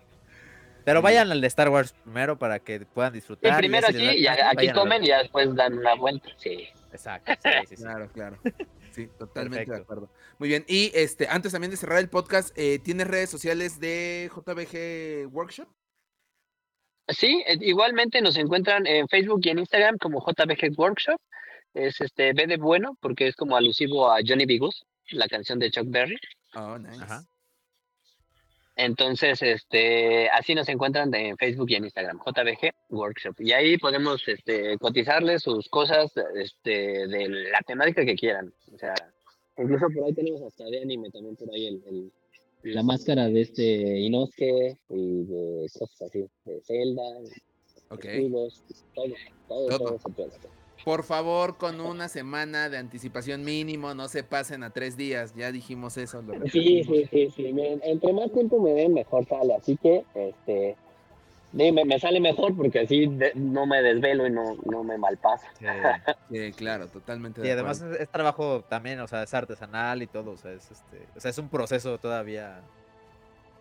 Pero vayan al de Star Wars primero para que puedan disfrutar. y primero da aquí, y aquí comen y ya después dan una vuelta. Sí. Exacto, sí, sí, sí. Claro, claro. Sí, totalmente de acuerdo. Muy bien. Y este, antes también de cerrar el podcast, eh, ¿tienes redes sociales de JBG Workshop? Sí, eh, igualmente nos encuentran en Facebook y en Instagram como JBG Workshop. Es este B de bueno porque es como alusivo a Johnny B. Goose, la canción de Chuck Berry. Oh, nice. Ajá. Entonces, este, así nos encuentran en Facebook y en Instagram, JBG Workshop. Y ahí podemos este, cotizarles sus cosas este, de la temática que quieran. O sea, incluso por ahí tenemos hasta de anime también por ahí el, el- la máscara de este Inosuke y de cosas así, de Zelda, Ok. escudos, todo, todo, Todo. Por favor, con una semana de anticipación mínimo, no se pasen a tres días. Ya dijimos eso. lo Sí, sí, sí, sí. entre más tiempo me den, mejor sale. Así que, este, sí, me, me sale mejor porque así de- no me desvelo y no, no me malpaso. Sí. Sí, claro, totalmente. Y de además es, es trabajo también, o sea, es artesanal y todo, o sea, es este, o sea, es un proceso todavía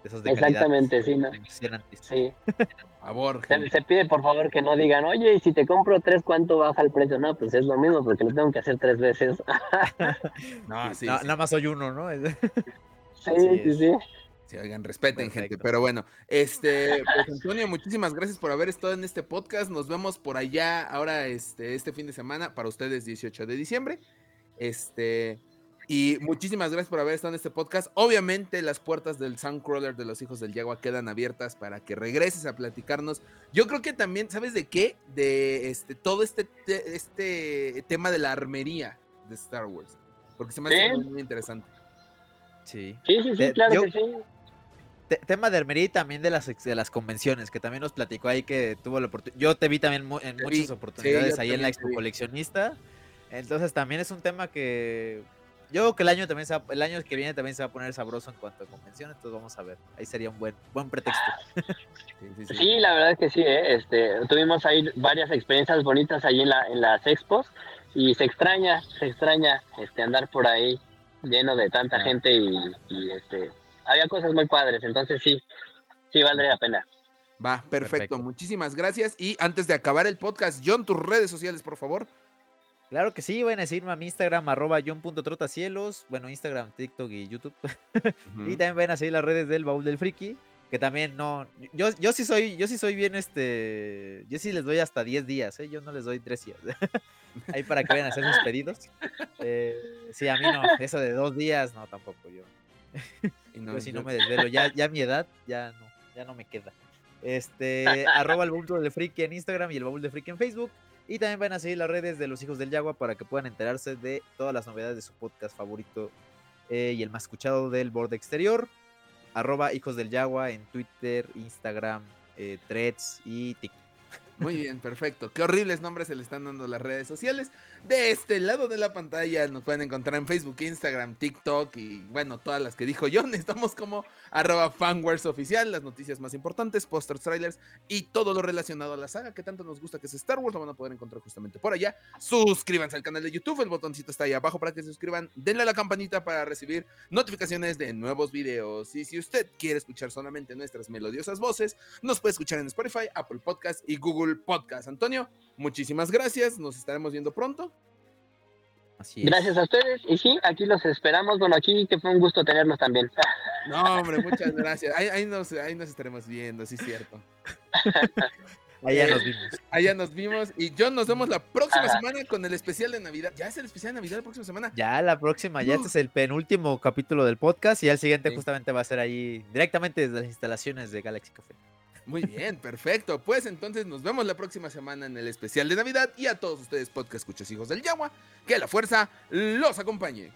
de esos de calidad, Exactamente, sí, ¿no? Sí. Por favor, Se, pide por favor que no digan, oye, y si te compro tres, ¿cuánto baja el precio? No, pues es lo mismo porque lo tengo que hacer tres veces. No, sí, No, sí. Nada más soy uno, ¿no? Sí, sí, sí. Sí, oigan, respeten, gente. Pero bueno, este, pues Antonio, muchísimas gracias por haber estado en este podcast. Nos vemos por allá ahora, este, este fin de semana, para ustedes, 18 de diciembre. Este, y muchísimas gracias por haber estado en este podcast. Obviamente, las puertas del Soundcrawler de los hijos del Yagua quedan abiertas para que regreses a platicarnos. Yo creo que también, ¿sabes de qué? De este, todo este, te- este tema de la armería de Star Wars. Porque se me hace muy, interesante. Sí. Sí, sí, claro yo- que sí. Te- tema de armería y también de las, de las convenciones, que también nos platicó ahí que tuvo la oportunidad. Yo te vi también mu- en Te muchas vi, oportunidades ahí en la Expo. Coleccionista. Entonces también es un tema que yo creo que el año también se va- el año que viene también se va a poner sabroso en cuanto a convención, entonces vamos a ver. Ahí sería un buen buen pretexto. Sí, sí, sí. Sí, la verdad es que sí, ¿eh? este, tuvimos ahí varias experiencias bonitas ahí en, la, en las expos y se extraña, se extraña este, andar por ahí lleno de tanta Ah. gente y, y, este, había cosas muy padres, entonces sí, sí valdría la pena. Va, perfecto. Perfecto. Muchísimas gracias. Y antes de acabar el podcast, John, tus redes sociales, por favor. Claro que sí, vayan a seguirme a mi Instagram, arroba john.trotacielos, bueno, Instagram, TikTok y YouTube. Y también vayan a seguir las redes del Baúl del Friki, que también no, yo, yo sí soy, yo sí soy bien este, yo sí les doy hasta 10 días, ¿eh? yo no les doy 3 días. Ahí para que vayan a hacer sus pedidos. Eh, sí, a mí no, eso de dos días, no, tampoco yo. Y no, Yo si no me desvelo, ya, ya mi edad, ya no, ya no me queda. Este, arroba el baúl del friki en Instagram y el baúl de friki en Facebook. Y también van a seguir las redes de los hijos del Yagua para que puedan enterarse de todas las novedades de su podcast favorito eh, y el más escuchado del borde exterior. Arroba hijos del Yagua en Twitter, Instagram, eh, Threads y TikTok. Muy bien, perfecto. Qué horribles nombres se le están dando las redes sociales. De este lado de la pantalla nos pueden encontrar en Facebook, Instagram, TikTok y bueno, todas las que dijo John. Estamos como arroba fanwares oficial, las noticias más importantes, posters, trailers y todo lo relacionado a la saga que tanto nos gusta que es Star Wars. Lo van a poder encontrar justamente por allá. Suscríbanse al canal de YouTube, el botoncito está ahí abajo para que se suscriban. Denle a la campanita para recibir notificaciones de nuevos videos. Y si usted quiere escuchar solamente nuestras melodiosas voces, nos puede escuchar en Spotify, Apple Podcast y Google Podcast. Antonio, muchísimas gracias. Nos estaremos viendo pronto. Así es. Gracias a ustedes y sí, aquí los esperamos, bueno, aquí que fue un gusto tenerlos también. No, hombre, muchas gracias. Ahí, ahí nos, ahí nos estaremos viendo, sí es cierto. Allá Eh, nos vimos. Allá nos vimos y John nos vemos la próxima Ajá. semana con el especial de Navidad. ¿Ya es el especial de Navidad la próxima semana? Ya la próxima, ya este es el penúltimo capítulo del podcast y el siguiente Sí. justamente va a ser ahí directamente desde las instalaciones de Galaxy Café. Muy bien, perfecto. Pues entonces nos vemos la próxima semana en el especial de Navidad y a todos ustedes podcast escuchas hijos del Yagua, que la fuerza los acompañe.